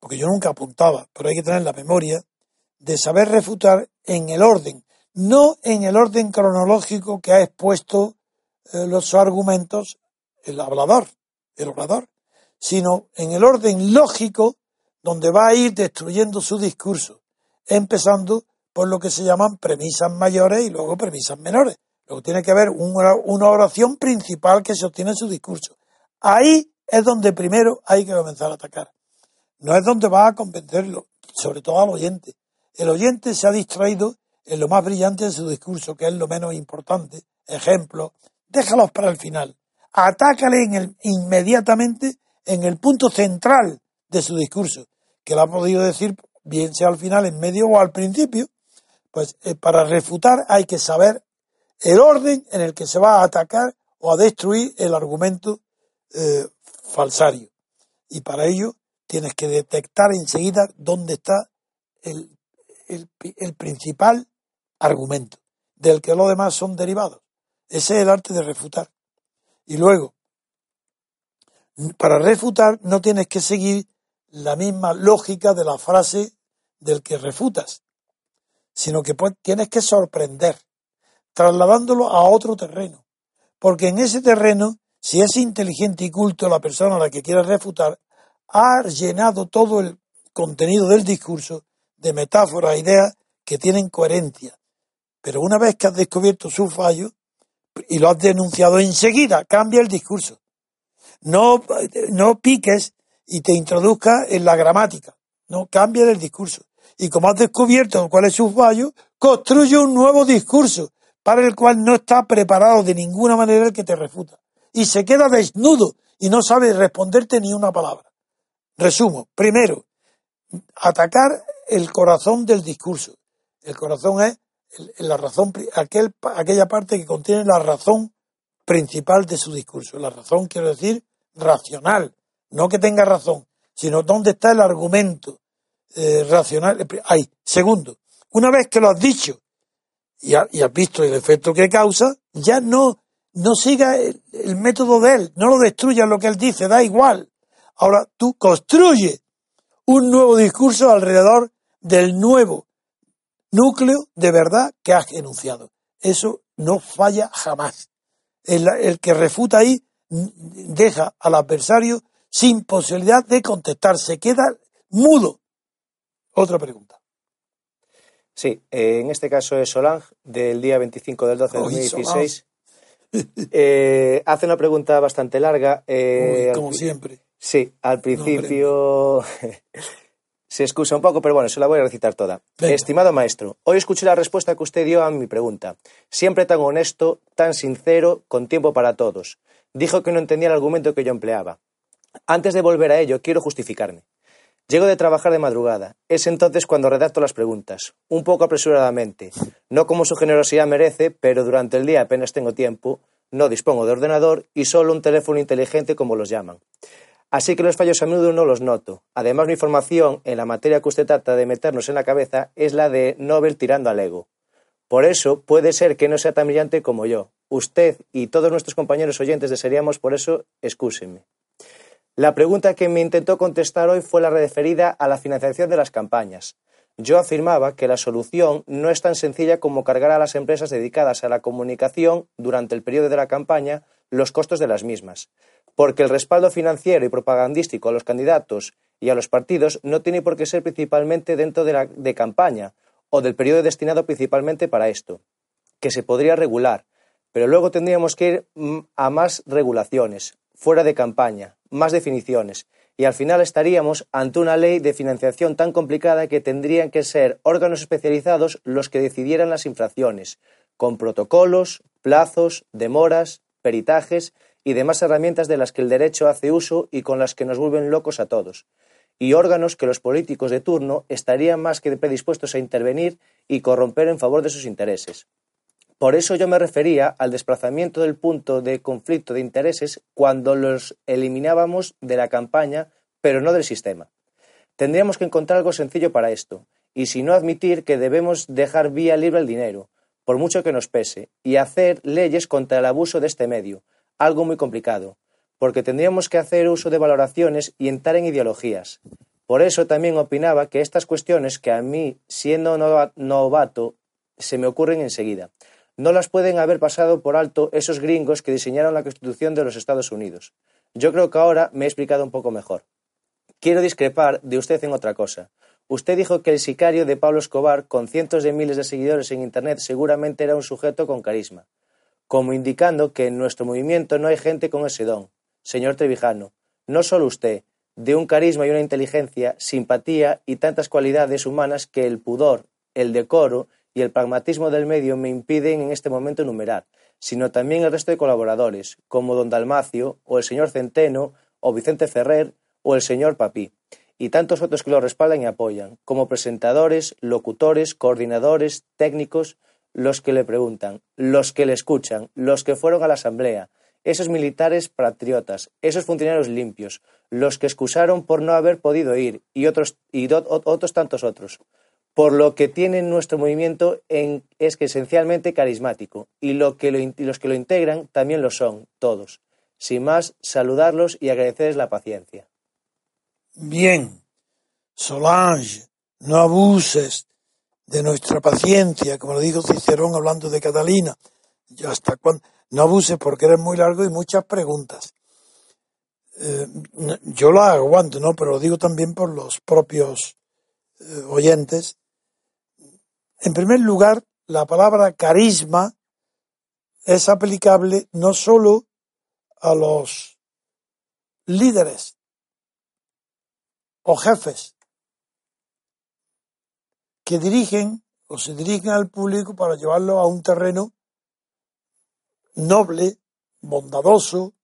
porque yo nunca apuntaba, pero hay que tener la memoria de saber refutar en el orden, no en el orden cronológico que ha expuesto eh, los argumentos el hablador, el orador, sino en el orden lógico donde va a ir destruyendo su discurso, empezando por lo que se llaman premisas mayores y luego premisas menores. Luego tiene que haber una, oración principal que sostiene su discurso. Ahí es donde primero hay que comenzar a atacar. No es donde va a convencerlo, sobre todo al oyente. El oyente se ha distraído en lo más brillante de su discurso, que es lo menos importante. Ejemplo, déjalos para el final. Atácale en el, inmediatamente en el punto central de su discurso, que lo ha podido decir bien sea al final, en medio o al principio. Pues eh, para refutar hay que saber el orden en el que se va a atacar o a destruir el argumento eh, falsario. Y para ello tienes que detectar enseguida dónde está el, el, principal argumento, del que los demás son derivados. Ese es el arte de refutar. Y luego, para refutar no tienes que seguir la misma lógica de la frase del que refutas, sino que tienes que sorprender, trasladándolo a otro terreno. Porque en ese terreno si es inteligente y culto la persona a la que quiere refutar, ha llenado todo el contenido del discurso de metáforas, ideas que tienen coherencia. Pero una vez que has descubierto su fallo y lo has denunciado enseguida, cambia el discurso. No, no piques y te introduzcas en la gramática. No, cambia el discurso. Y como has descubierto cuál es su fallo, construye un nuevo discurso para el cual no está preparado de ninguna manera el que te refuta y se queda desnudo y no sabe responderte ni una palabra. Resumo, primero, atacar el corazón del discurso. El corazón es la razón, aquel, aquella parte que contiene la razón principal de su discurso. La razón quiero decir racional, no que tenga razón, sino dónde está el argumento eh, racional. Ahí. Segundo, una vez que lo has dicho y, y has visto el efecto que causa, ya no no siga el, método de él, no lo destruya lo que él dice, da igual. Ahora tú construye un nuevo discurso alrededor del nuevo núcleo de verdad que has enunciado. Eso no falla jamás. El, el que refuta ahí deja al adversario sin posibilidad de contestar, se queda mudo. Otra pregunta. Sí, eh, en este caso es Solange, del día 25 del 12 de 2016. Eh, hace una pregunta bastante larga. Eh, como siempre. Sí, al principio se excusa un poco, pero bueno, se la voy a recitar toda. Venga. Estimado maestro, hoy escuché la respuesta que usted dio a mi pregunta. Siempre tan honesto, tan sincero, con tiempo para todos. Dijo que no entendía el argumento que yo empleaba. Antes de volver a ello, quiero justificarme. Llego de trabajar de madrugada. Es entonces cuando redacto las preguntas, un poco apresuradamente. No como su generosidad merece, pero durante el día apenas tengo tiempo, no dispongo de ordenador y solo un teléfono inteligente como los llaman. Así que los fallos a menudo no los noto. Además, mi formación en la materia que usted trata de meternos en la cabeza es la de Nobel tirando al ego. Por eso puede ser que no sea tan brillante como yo. Usted y todos nuestros compañeros oyentes desearíamos por eso, excúsenme. La pregunta que me intentó contestar hoy fue la referida a la financiación de las campañas. Yo afirmaba que la solución no es tan sencilla como cargar a las empresas dedicadas a la comunicación durante el periodo de la campaña los costos de las mismas, porque el respaldo financiero y propagandístico a los candidatos y a los partidos no tiene por qué ser principalmente dentro de la campaña o del periodo destinado principalmente para esto, que se podría regular, pero luego tendríamos que ir mm, a más regulaciones, fuera de campaña, más definiciones, y al final estaríamos ante una ley de financiación tan complicada que tendrían que ser órganos especializados los que decidieran las infracciones, con protocolos, plazos, demoras, peritajes y demás herramientas de las que el derecho hace uso y con las que nos vuelven locos a todos, y órganos que los políticos de turno estarían más que predispuestos a intervenir y corromper en favor de sus intereses. Por eso yo me refería al desplazamiento del punto de conflicto de intereses cuando los eliminábamos de la campaña, pero no del sistema. Tendríamos que encontrar algo sencillo para esto, y si no admitir que debemos dejar vía libre al dinero, por mucho que nos pese, y hacer leyes contra el abuso de este medio, algo muy complicado, porque tendríamos que hacer uso de valoraciones y entrar en ideologías. Por eso también opinaba que estas cuestiones que a mí, siendo nova- novato, se me ocurren enseguida. No las pueden haber pasado por alto esos gringos que diseñaron la Constitución de los Estados Unidos. Yo creo que ahora me he explicado un poco mejor. Quiero discrepar de usted en otra cosa. Usted dijo que el sicario de Pablo Escobar, con cientos de miles de seguidores en Internet, seguramente era un sujeto con carisma, como indicando que en nuestro movimiento no hay gente con ese don. Señor Trevijano, no solo usted, de un carisma y una inteligencia, simpatía y tantas cualidades humanas que el pudor, el decoro y el pragmatismo del medio me impiden en este momento enumerar, sino también el resto de colaboradores, como don Dalmacio, o el señor Centeno, o Vicente Ferrer, o el señor Papí, y tantos otros que lo respaldan y apoyan, como presentadores, locutores, coordinadores, técnicos, los que le preguntan, los que le escuchan, los que fueron a la asamblea, esos militares patriotas, esos funcionarios limpios, los que excusaron por no haber podido ir, y otros, y otros tantos otros. Por lo que tiene nuestro movimiento en- es que esencialmente carismático, y, lo que lo y los que lo integran también lo son, todos. Sin más, saludarlos y agradecerles la paciencia. Bien, Solange, no abuses de nuestra paciencia, como lo dijo Cicerón hablando de Catalina. Yo hasta cuándo, no abuses porque eres muy largo y muchas preguntas. Eh, yo la aguanto, ¿no? Pero lo digo también por los propios eh, oyentes. En primer lugar, la palabra carisma es aplicable no solo a los líderes o jefes que dirigen o se dirigen al público para llevarlo a un terreno noble, bondadoso,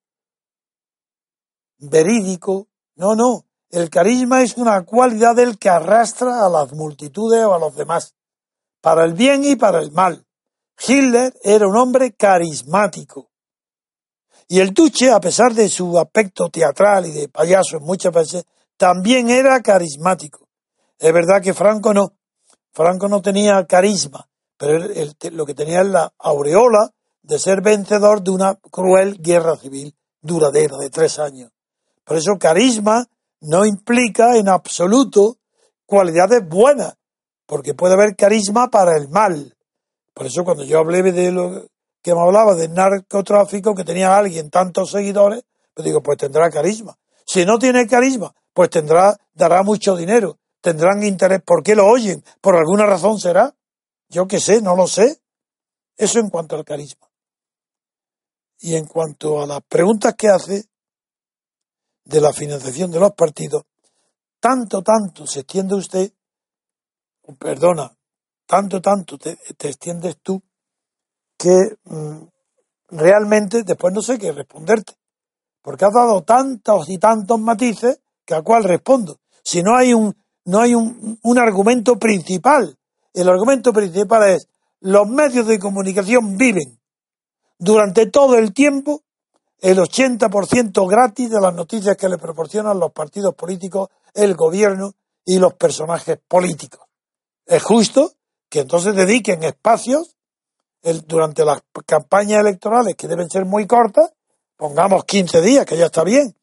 verídico. No, no. El carisma es una cualidad del que arrastra a las multitudes o a los demás, para el bien y para el mal. Hitler era un hombre carismático. Y el Duce, a pesar de su aspecto teatral y de payaso muchas veces, también era carismático. Es verdad que Franco no. Franco no tenía carisma, pero él- lo que tenía es la aureola de ser vencedor de una cruel guerra civil duradera de tres años. Por eso carisma no implica en absoluto cualidades buenas, porque puede haber carisma para el mal. Por eso cuando yo hablé de lo que me hablaba del narcotráfico, que tenía alguien tantos seguidores, pues digo, pues tendrá carisma. Si no tiene carisma, pues tendrá, dará mucho dinero, tendrán interés. ¿Por qué lo oyen? ¿Por alguna razón será? Yo qué sé, no lo sé. Eso en cuanto al carisma. Y en cuanto a las preguntas que hace, de la financiación de los partidos, tanto, tanto se extiende usted, perdona, tanto, tanto te, extiendes tú, que mm, realmente después no sé qué responderte. Porque has dado tantos y tantos matices que a cuál respondo. Si no hay un, no hay un, argumento principal. El argumento principal es los medios de comunicación viven durante todo el tiempo el 80% gratis de las noticias que le proporcionan los partidos políticos, el gobierno y los personajes políticos. Es justo que entonces dediquen espacios durante las campañas electorales, que deben ser muy cortas, pongamos 15 días, que ya está bien,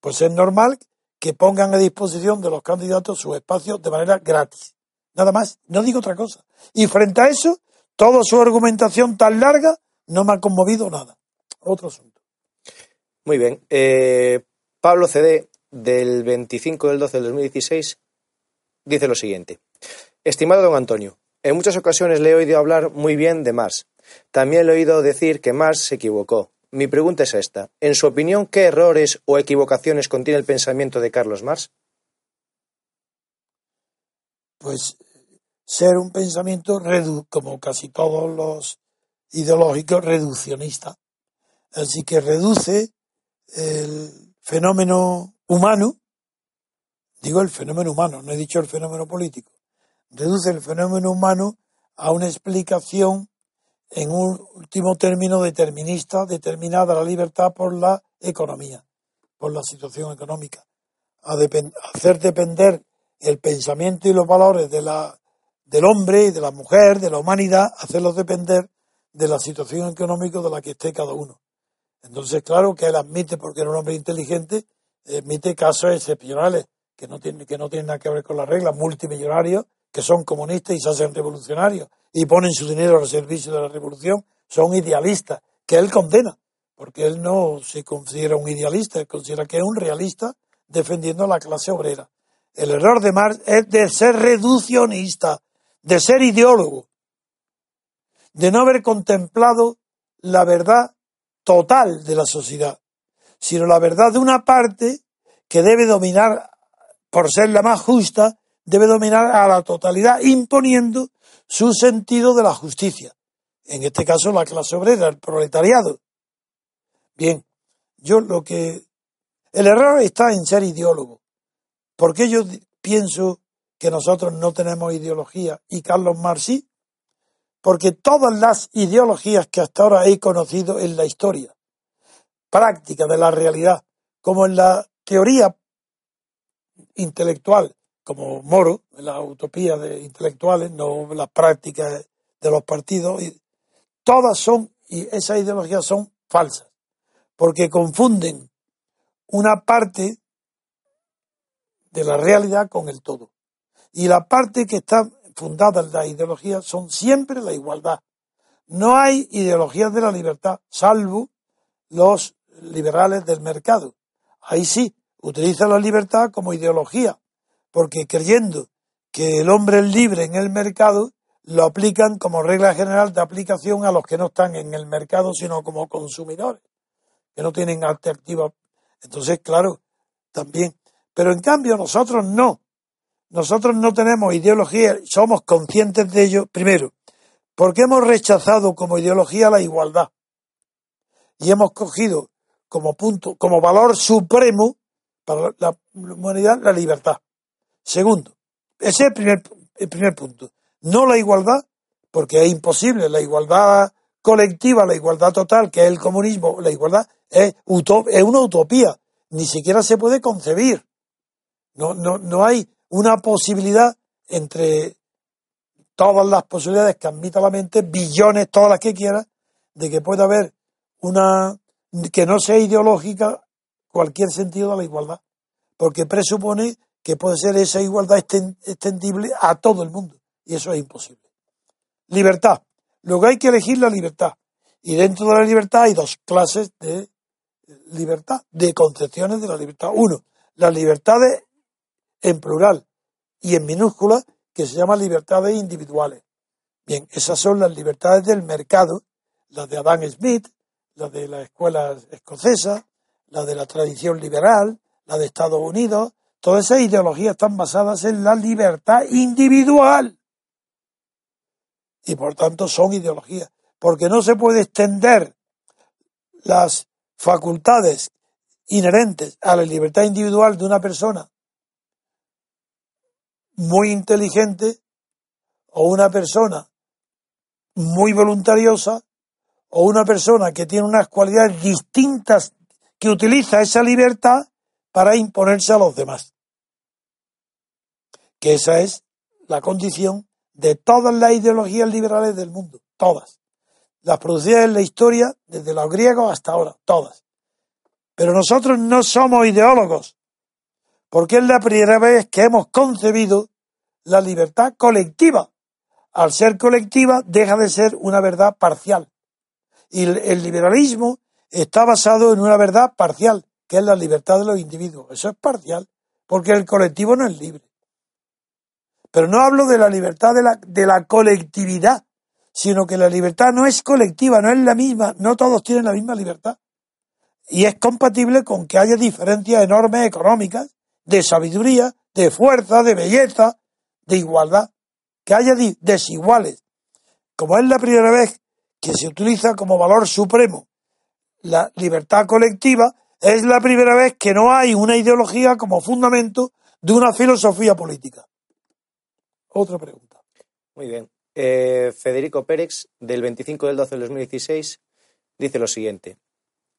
pues es normal que pongan a disposición de los candidatos sus espacios de manera gratis. Nada más, no digo otra cosa. Y frente a eso, toda su argumentación tan larga no me ha conmovido nada. Otro asunto. Muy bien. Eh, Pablo CD, del 25 del 12 del 2016, dice lo siguiente. Estimado don Antonio, en muchas ocasiones le he oído hablar muy bien de Marx. También le he oído decir que Marx se equivocó. Mi pregunta es esta. En su opinión, ¿qué errores o equivocaciones contiene el pensamiento de Carlos Marx? Pues ser un pensamiento, como casi todos los ideológicos, reduccionista. Así que reduce el fenómeno humano, digo el fenómeno humano, no he dicho el fenómeno político, reduce el fenómeno humano a una explicación en un último término determinista, determinada la libertad por la economía, por la situación económica, a, hacer depender el pensamiento y los valores de la, del hombre y de la mujer, de la humanidad, hacerlos depender de la situación económica de la que esté cada uno. Entonces, claro que él admite, porque era un hombre inteligente, admite casos excepcionales que no tienen, que no tienen nada que ver con las reglas, multimillonarios que son comunistas y se hacen revolucionarios y ponen su dinero al servicio de la revolución, son idealistas, que él condena, porque él no se considera un idealista, él considera que es un realista defendiendo a la clase obrera. El error de Marx es de ser reduccionista, de ser ideólogo, de no haber contemplado la verdad total de la sociedad, sino la verdad de una parte que debe dominar, por ser la más justa, debe dominar a la totalidad, imponiendo su sentido de la justicia. En este caso, la clase obrera, el proletariado. Bien, yo lo que. El error está en ser ideólogo. porque yo pienso que nosotros no tenemos ideología y Carlos Marx sí? Porque todas las ideologías que hasta ahora he conocido en la historia, práctica de la realidad, como en la teoría intelectual, como Moro, en la utopía de intelectuales, no las prácticas de los partidos, todas son, y esas ideologías son falsas, porque confunden una parte de la realidad con el todo. Y la parte que está fundada en la ideología son siempre la igualdad. No hay ideologías de la libertad, salvo los liberales del mercado. Ahí sí, utilizan la libertad como ideología, porque creyendo que el hombre es libre en el mercado, lo aplican como regla general de aplicación a los que no están en el mercado, sino como consumidores, que no tienen alternativa. Entonces, claro, también. Pero en cambio nosotros no. Nosotros no tenemos ideología, somos conscientes de ello, primero, porque hemos rechazado como ideología la igualdad y hemos cogido como punto, como valor supremo para la humanidad la libertad. Segundo, ese es el primer, el primer punto. No la igualdad, porque es imposible. La igualdad colectiva, la igualdad total, que es el comunismo, la igualdad es, es una utopía. Ni siquiera se puede concebir. No, no, no hay una posibilidad entre todas las posibilidades que admita la mente, billones, todas las que quiera, de que pueda haber una que no sea ideológica cualquier sentido de la igualdad, porque presupone que puede ser esa igualdad extendible a todo el mundo, y eso es imposible. Libertad. Luego hay que elegir la libertad, y dentro de la libertad hay dos clases de libertad, de concepciones de la libertad. Uno, las libertades en plural y en minúscula que se llama libertades individuales. Bien, esas son las libertades del mercado, las de Adam Smith, las de la escuela escocesa, las de la tradición liberal, la de Estados Unidos, todas esas ideologías están basadas en la libertad individual. Y por tanto son ideologías. Porque no se puede extender las facultades inherentes a la libertad individual de una persona muy inteligente o una persona muy voluntariosa o una persona que tiene unas cualidades distintas que utiliza esa libertad para imponerse a los demás. Que esa es la condición de todas las ideologías liberales del mundo, todas. Las producidas en la historia desde los griegos hasta ahora, todas. Pero nosotros no somos ideólogos, porque es la primera vez que hemos concebido la libertad colectiva. Al ser colectiva deja de ser una verdad parcial. Y el liberalismo está basado en una verdad parcial, que es la libertad de los individuos. Eso es parcial, porque el colectivo no es libre. Pero no hablo de la libertad de la, de la colectividad, sino que la libertad no es colectiva, no es la misma, no todos tienen la misma libertad. Y es compatible con que haya diferencias enormes económicas, de sabiduría, de fuerza, de belleza, de igualdad, que haya desiguales. Como es la primera vez que se utiliza como valor supremo la libertad colectiva, es la primera vez que no hay una ideología como fundamento de una filosofía política. Otra pregunta. Muy bien. Eh, Federico Pérez, del 25 del 12 del 2016, dice lo siguiente.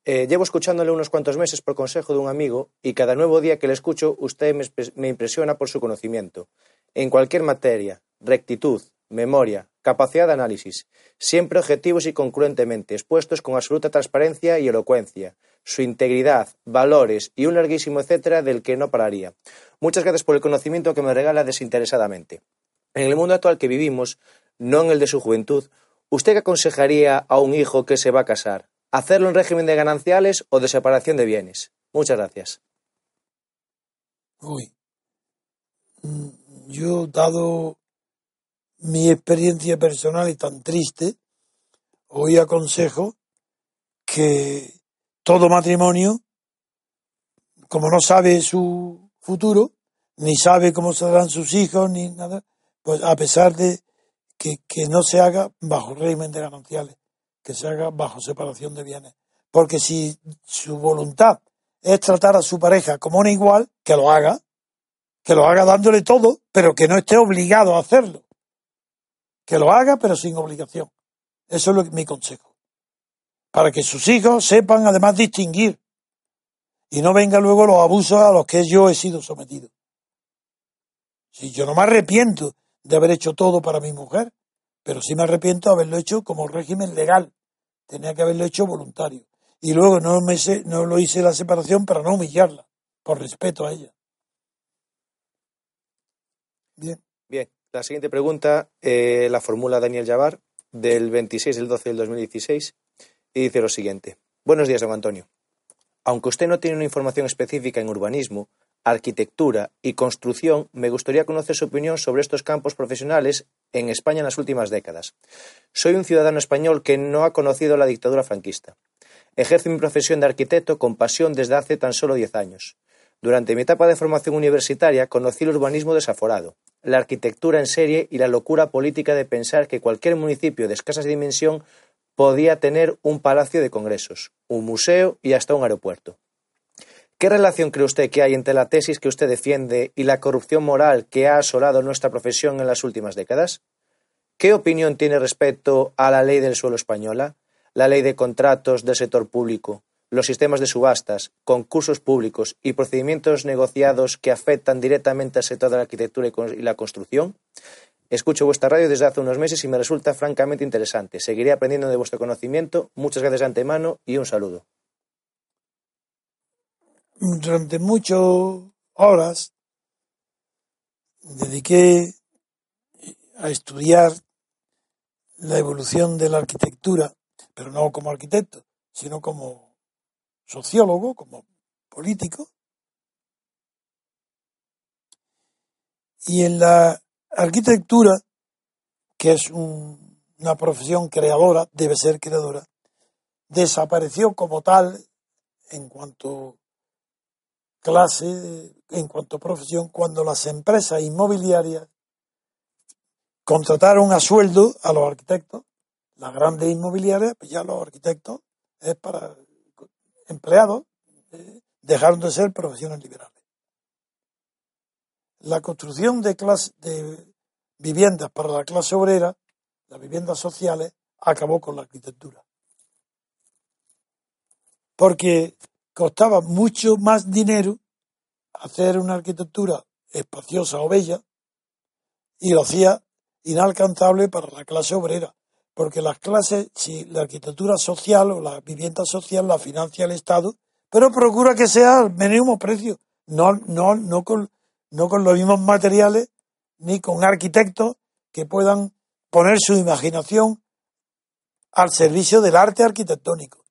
Eh, llevo escuchándole unos cuantos meses por consejo de un amigo y cada nuevo día que le escucho usted me impresiona por su conocimiento. En cualquier materia, rectitud, memoria, capacidad de análisis, siempre objetivos y concurrentemente, expuestos con absoluta transparencia y elocuencia, su integridad, valores y un larguísimo etcétera del que no pararía. Muchas gracias por el conocimiento que me regala desinteresadamente. En el mundo actual que vivimos, no en el de su juventud, ¿usted qué aconsejaría a un hijo que se va a casar? ¿Hacerlo en régimen de gananciales o de separación de bienes? Muchas gracias. Uy. Mm, yo, dado mi experiencia personal y tan triste, hoy aconsejo que todo matrimonio, como no sabe su futuro, ni sabe cómo serán sus hijos, ni nada, pues a pesar de que, que no se haga bajo régimen de gananciales, que se haga bajo separación de bienes. Porque si su voluntad es tratar a su pareja como una igual, que lo haga, que lo haga dándole todo, pero que no esté obligado a hacerlo. Que lo haga, pero sin obligación. Eso es lo que, mi consejo. Para que sus hijos sepan además distinguir y no vengan luego los abusos a los que yo he sido sometido. Si yo no me arrepiento de haber hecho todo para mi mujer, pero sí me arrepiento de haberlo hecho como régimen legal. Tenía que haberlo hecho voluntario. Y luego no, me no lo hice la separación para no humillarla, por respeto a ella. Bien. Bien. La siguiente pregunta eh, la formula Daniel Yavar, del 26 del 12 del 2016, y dice lo siguiente. Buenos días, don Antonio. Aunque usted no tiene una información específica en urbanismo, arquitectura y construcción, me gustaría conocer su opinión sobre estos campos profesionales en España en las últimas décadas. Soy un ciudadano español que no ha conocido la dictadura franquista. Ejerzo mi profesión de arquitecto con pasión desde hace tan solo diez años. Durante mi etapa de formación universitaria conocí el urbanismo desaforado, la arquitectura en serie y la locura política de pensar que cualquier municipio de escasa dimensión podía tener un palacio de congresos, un museo y hasta un aeropuerto. ¿Qué relación cree usted que hay entre la tesis que usted defiende y la corrupción moral que ha asolado nuestra profesión en las últimas décadas? ¿Qué opinión tiene respecto a la ley del suelo española, la ley de contratos del sector público, los sistemas de subastas, concursos públicos y procedimientos negociados que afectan directamente al sector de la arquitectura y la construcción? Escucho vuestra radio desde hace unos meses y me resulta francamente interesante. Seguiré aprendiendo de vuestro conocimiento. Muchas gracias de antemano y un saludo. Durante muchas horas dediqué a estudiar la evolución de la arquitectura, pero no como arquitecto, sino como sociólogo, como político, y en la arquitectura, que es una profesión creadora, debe ser creadora, desapareció como tal en cuanto clase en cuanto a profesión cuando las empresas inmobiliarias contrataron a sueldo a los arquitectos, las grandes inmobiliarias, pues ya los arquitectos es para empleados, eh, dejaron de ser profesiones liberales. La construcción de, clase, de viviendas para la clase obrera, las viviendas sociales, acabó con la arquitectura. Porque costaba mucho más dinero hacer una arquitectura espaciosa o bella y lo hacía inalcanzable para la clase obrera, porque las clases, si la arquitectura social o la vivienda social la financia el Estado, pero procura que sea al mínimo precio, no, no, no, con, no con los mismos materiales ni con arquitectos que puedan poner su imaginación al servicio del arte arquitectónico.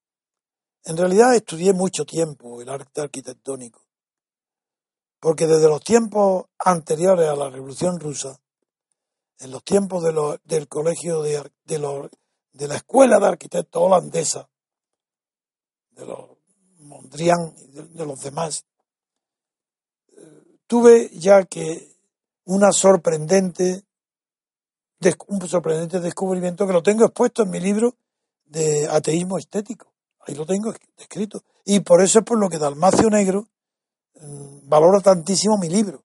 En realidad estudié mucho tiempo el arte arquitectónico, porque desde los tiempos anteriores a la Revolución Rusa, en los tiempos de del colegio de, de, la escuela de arquitectos holandesa, de los Mondrian y de, los demás, eh, tuve ya que una un sorprendente descubrimiento que lo tengo expuesto en mi libro de ateísmo estético Ahí lo tengo escrito. Y por eso es por lo que Dalmacio Negro mm, valora tantísimo mi libro.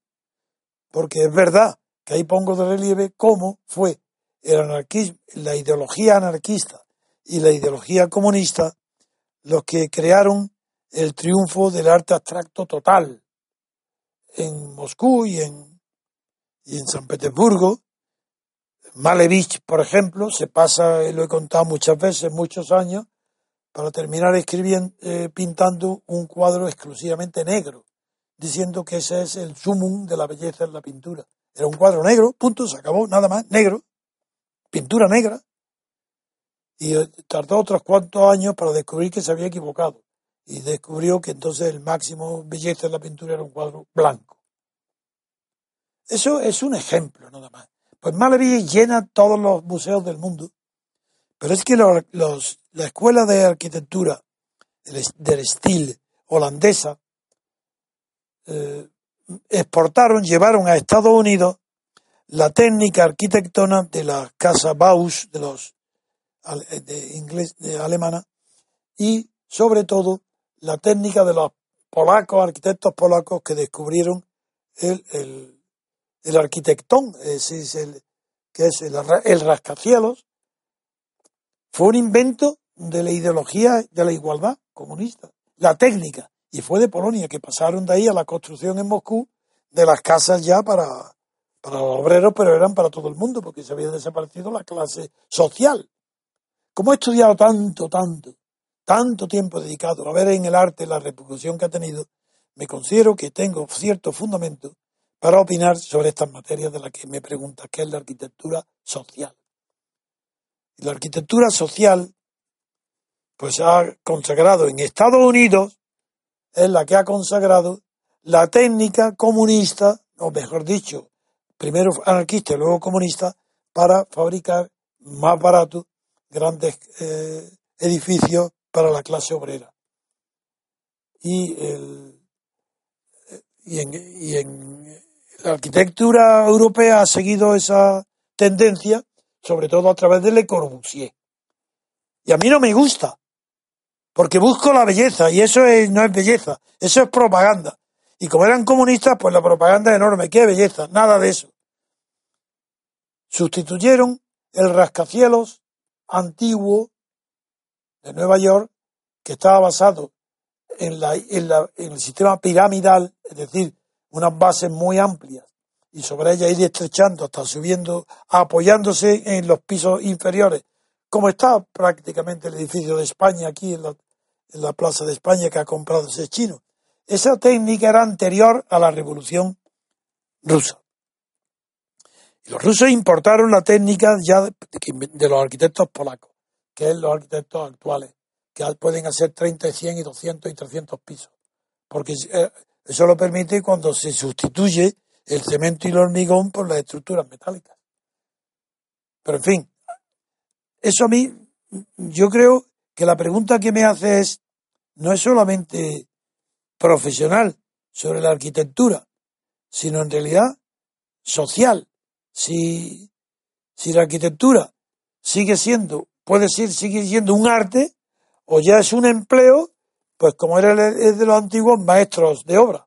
Porque es verdad que ahí pongo de relieve cómo fue el anarquismo, la ideología anarquista y la ideología comunista los que crearon el triunfo del arte abstracto total en Moscú y en, y en San Petersburgo. Malevich, por ejemplo, se pasa, lo he contado muchas veces, muchos años, para terminar escribiendo, eh, pintando un cuadro exclusivamente negro, diciendo que ese es el sumum de la belleza en la pintura. Era un cuadro negro, punto, se acabó, nada más, negro, pintura negra. Y eh, tardó otros cuantos años para descubrir que se había equivocado. Y descubrió que entonces el máximo belleza en la pintura era un cuadro blanco. Eso es un ejemplo, nada más. Pues Malevich llena todos los museos del mundo pero es que los, la escuela de arquitectura del estilo holandesa eh, exportaron, llevaron a Estados Unidos la técnica arquitectona de la casa Bauhaus de los de inglés de alemana y sobre todo la técnica de los polacos arquitectos polacos que descubrieron el, el, el arquitectón es el, que es el, el rascacielos fue un invento de la ideología de la igualdad comunista, la técnica, y fue de Polonia, que pasaron de ahí a la construcción en Moscú de las casas ya para, para los obreros, pero eran para todo el mundo, porque se había desaparecido la clase social. Como he estudiado tanto, tanto, tanto tiempo dedicado a ver en el arte la repercusión que ha tenido, me considero que tengo cierto fundamento para opinar sobre estas materias de las que me preguntas, que es la arquitectura social. La arquitectura social, pues ha consagrado en Estados Unidos, es la que ha consagrado la técnica comunista, o mejor dicho, primero anarquista y luego comunista, para fabricar más barato grandes eh, edificios para la clase obrera. Y, y, en, y en la arquitectura europea ha seguido esa tendencia sobre todo a través de Le Corbusier. Y a mí no me gusta, porque busco la belleza, y eso no es belleza, eso es propaganda. Y como eran comunistas, pues la propaganda es enorme, qué belleza, nada de eso. Sustituyeron el rascacielos antiguo de Nueva York, que estaba basado en, la, en, la, en el sistema piramidal, es decir, unas bases muy amplias y sobre ella ir estrechando hasta subiendo, apoyándose en los pisos inferiores, como está prácticamente el edificio de España aquí en la, Plaza de España que ha comprado ese chino. Esa técnica era anterior a la revolución rusa. Y los rusos importaron la técnica ya de, los arquitectos polacos, que es los arquitectos actuales, que pueden hacer 30, 100 y 200 y 300 pisos. Porque eh, eso lo permite cuando se sustituye el cemento y el hormigón por las estructuras metálicas. Pero en fin, eso a mí, yo creo que la pregunta que me hace es, no es solamente profesional, sobre la arquitectura, sino en realidad social. Si, si la arquitectura sigue siendo, puede ser, sigue siendo un arte, o ya es un empleo, pues como era el de los antiguos maestros de obra.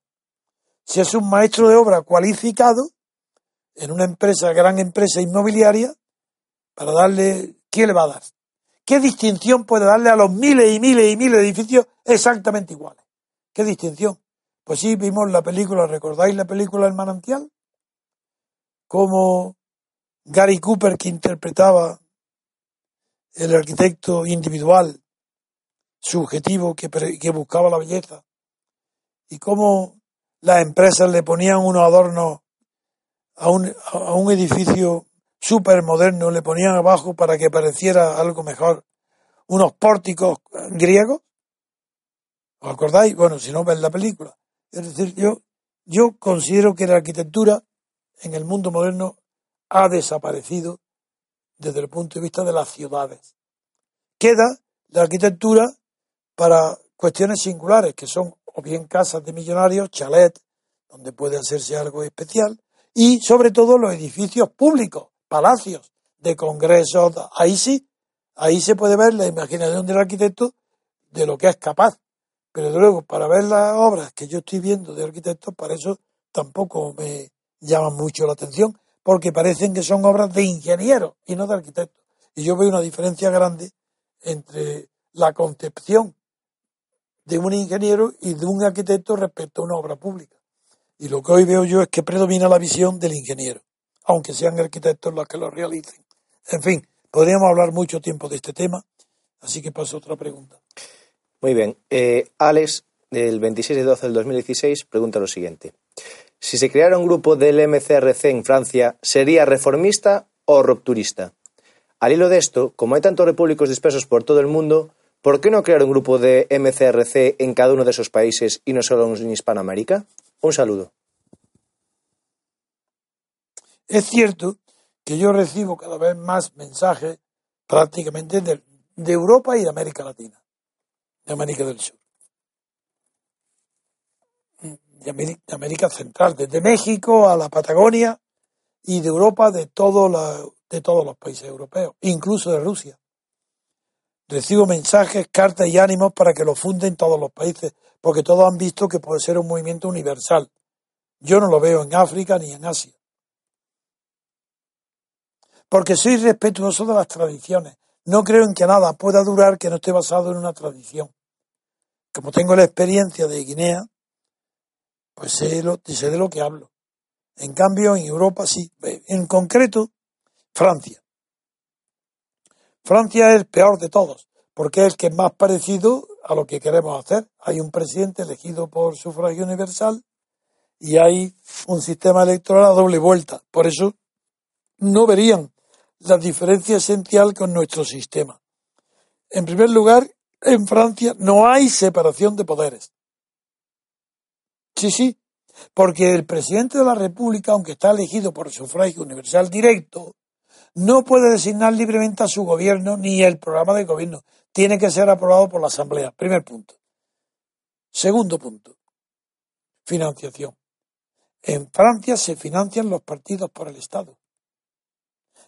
Si es un maestro de obra cualificado, en una empresa, gran empresa inmobiliaria, para darle, ¿qué le va a dar? ¿Qué distinción puede darle a los miles y miles y miles de edificios exactamente iguales? ¿Qué distinción? Pues sí, vimos la película, ¿recordáis la película El manantial? Como Gary Cooper, que interpretaba el arquitecto individual, subjetivo, que buscaba la belleza, y cómo las empresas le ponían unos adornos a un, a un edificio súper moderno, le ponían abajo para que pareciera algo mejor, unos pórticos griegos. ¿Os acordáis? Bueno, si no ven la película. Es decir, yo, yo considero que la arquitectura en el mundo moderno ha desaparecido desde el punto de vista de las ciudades. Queda la arquitectura para cuestiones singulares, que son bien casas de millonarios, chalet, donde puede hacerse algo especial, y sobre todo los edificios públicos, palacios de congresos, ahí sí, ahí se puede ver la imaginación del arquitecto de lo que es capaz. Pero luego, para ver las obras que yo estoy viendo de arquitectos, para eso tampoco me llaman mucho la atención, porque parecen que son obras de ingenieros y no de arquitectos. Y yo veo una diferencia grande entre la concepción de un ingeniero y de un arquitecto respecto a una obra pública. Y lo que hoy veo yo es que predomina la visión del ingeniero, aunque sean arquitectos los que lo realicen. En fin, podríamos hablar mucho tiempo de este tema, así que paso a otra pregunta. Muy bien. Eh, Alex, del 26 de 12 del 2016, pregunta lo siguiente. Si se creara un grupo del MCRC en Francia, ¿sería reformista o rupturista? Al hilo de esto, como hay tantos repúblicos dispersos por todo el mundo, ¿por qué no crear un grupo de MCRC en cada uno de esos países y no solo en Hispanoamérica? Un saludo. Es cierto que yo recibo cada vez más mensajes prácticamente de, de Europa y de América Latina, de América del Sur de América, Central, desde México a la Patagonia y de Europa de, de todos los países europeos, incluso de Rusia. Recibo mensajes, cartas y ánimos para que lo funden todos los países, porque todos han visto que puede ser un movimiento universal. Yo no lo veo en África ni en Asia. Porque soy respetuoso de las tradiciones. No creo en que nada pueda durar que no esté basado en una tradición. Como tengo la experiencia de Guinea, pues sé, lo, sé de lo que hablo. En cambio, en Europa sí. En concreto, Francia. Francia es el peor de todos, porque es el que es más parecido a lo que queremos hacer. Hay un presidente elegido por sufragio universal y hay un sistema electoral a doble vuelta. Por eso no verían la diferencia esencial con nuestro sistema. En primer lugar, en Francia no hay separación de poderes. Sí, sí, porque el presidente de la República, aunque está elegido por sufragio universal directo, no puede designar libremente a su gobierno ni el programa de gobierno. Tiene que ser aprobado por la Asamblea. Primer punto. Segundo punto. Financiación. En Francia se financian los partidos por el Estado.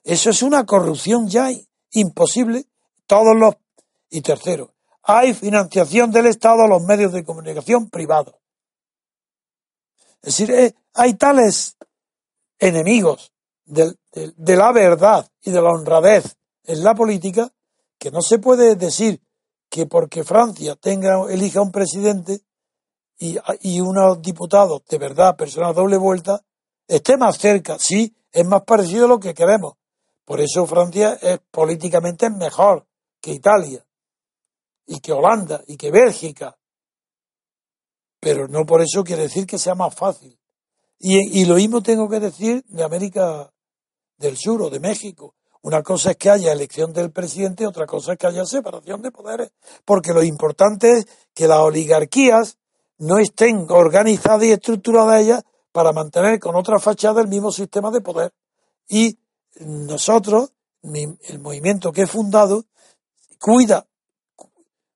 Eso es una corrupción ya imposible. Todos los. Y tercero, hay financiación del Estado a los medios de comunicación privados. Es decir, eh, hay tales enemigos de, la verdad y de la honradez en la política que no se puede decir que porque Francia tenga elija un presidente y, y unos diputados de verdad, personas doble vuelta, esté más cerca. Sí, es más parecido a lo que queremos. Por eso Francia es políticamente mejor que Italia y que Holanda y que Bélgica pero no por eso quiere decir que sea más fácil. Y, lo mismo tengo que decir de América del Sur o de México. Una cosa es que haya elección del presidente, otra cosa es que haya separación de poderes, porque lo importante es que las oligarquías no estén organizadas y estructuradas ellas para mantener con otra fachada el mismo sistema de poder. Y nosotros, el movimiento que he fundado, cuida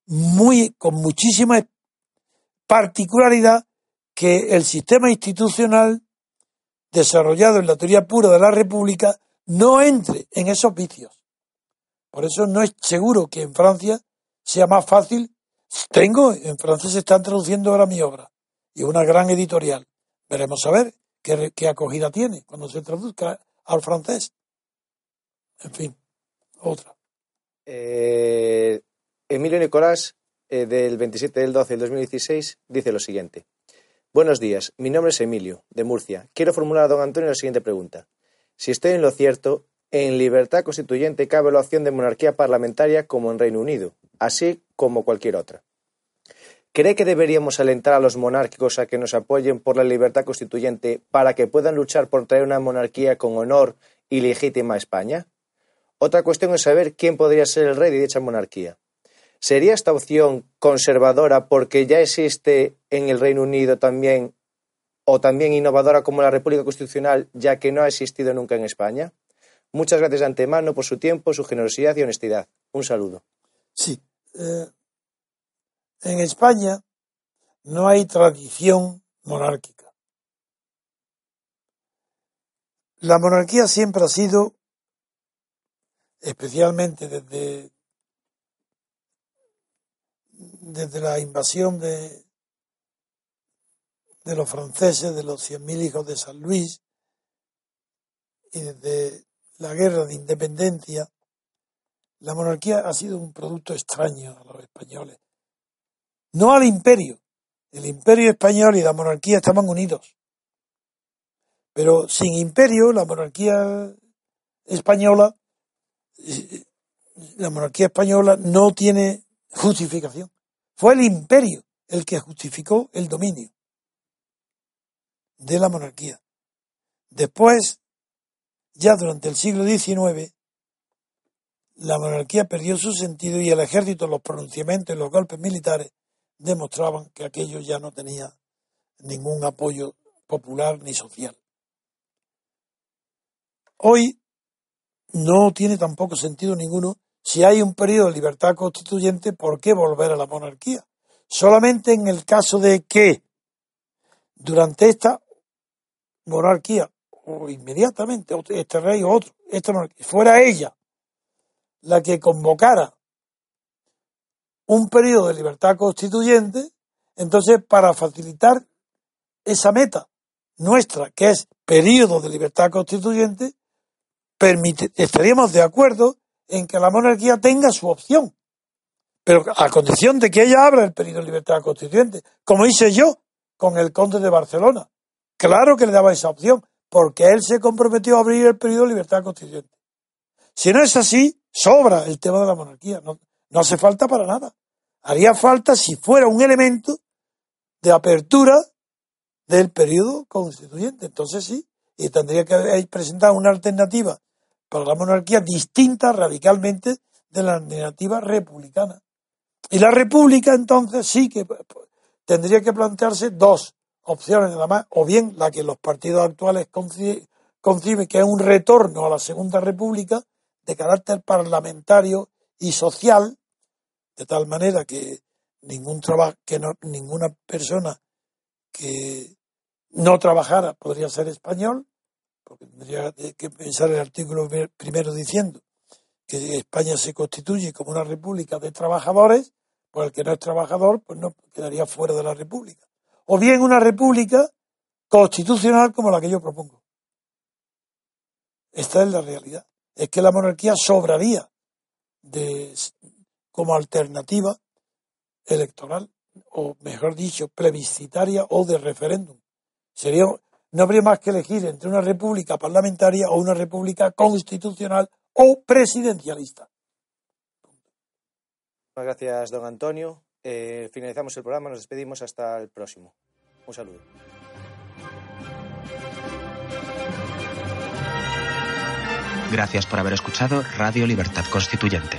muy, con muchísima particularidad que el sistema institucional desarrollado en la teoría pura de la República no entre en esos vicios. Por eso no es seguro que en Francia sea más fácil. Tengo, en francés se están traduciendo ahora mi obra y una gran editorial. Veremos a ver qué, acogida tiene cuando se traduzca al francés. En fin, otra. Eh, Emilio Nicolás, eh, del 27 del 12 del 2016, dice lo siguiente. Buenos días, mi nombre es Emilio, de Murcia. Quiero formular a don Antonio la siguiente pregunta. Si estoy en lo cierto, en libertad constituyente cabe la opción de monarquía parlamentaria como en Reino Unido, así como cualquier otra. ¿Cree que deberíamos alentar a los monárquicos a que nos apoyen por la libertad constituyente para que puedan luchar por traer una monarquía con honor y legítima a España? Otra cuestión es saber quién podría ser el rey de dicha monarquía. ¿Sería esta opción conservadora porque ya existe en el Reino Unido también o también innovadora como la República Constitucional, ya que no ha existido nunca en España? Muchas gracias de antemano por su tiempo, su generosidad y honestidad. Un saludo. Sí. Eh, en España no hay tradición monárquica. La monarquía siempre ha sido, especialmente desde desde la invasión de, de los franceses, de los cien mil hijos de San Luis, y desde la guerra de independencia, la monarquía ha sido un producto extraño a los españoles. No al imperio. El imperio español y la monarquía estaban unidos. Pero sin imperio, la monarquía española, eh, la monarquía española no tiene justificación. Fue el imperio el que justificó el dominio de la monarquía. Después, ya durante el siglo XIX, la monarquía perdió su sentido y el ejército, los pronunciamientos y los golpes militares demostraban que aquello ya no tenía ningún apoyo popular ni social. Hoy no tiene tampoco sentido ninguno si hay un periodo de libertad constituyente, ¿por qué volver a la monarquía? Solamente en el caso de que durante esta monarquía, o inmediatamente, este rey o otro, esta monarquía, fuera ella la que convocara un periodo de libertad constituyente, entonces para facilitar esa meta nuestra, que es periodo de libertad constituyente, estaríamos de acuerdo en que la monarquía tenga su opción, pero a condición de que ella abra el periodo de libertad constituyente, como hice yo con el conde de Barcelona. Claro que le daba esa opción, porque él se comprometió a abrir el periodo de libertad constituyente. Si no es así, sobra el tema de la monarquía, no, no hace falta para nada. Haría falta si fuera un elemento de apertura del periodo constituyente. Entonces sí, y tendría que presentar una alternativa para la monarquía distinta radicalmente de la alternativa republicana. Y la república entonces sí que tendría que plantearse dos opciones nada más, o bien la que los partidos actuales conciben que es un retorno a la segunda república de carácter parlamentario y social, de tal manera que ningún trabajo, que no, ninguna persona que no trabajara podría ser español, porque tendría que pensar el artículo primero diciendo que España se constituye como una república de trabajadores, pues el que no es trabajador pues no quedaría fuera de la república. O bien una república constitucional como la que yo propongo. Esta es la realidad. Es que la monarquía sobraría de, como alternativa electoral, o mejor dicho, plebiscitaria o de referéndum. Sería no habría más que elegir entre una república parlamentaria o una república constitucional o presidencialista. Muchas gracias, don Antonio. Eh, finalizamos el programa, nos despedimos hasta el próximo. Un saludo. Gracias por haber escuchado Radio Libertad Constituyente.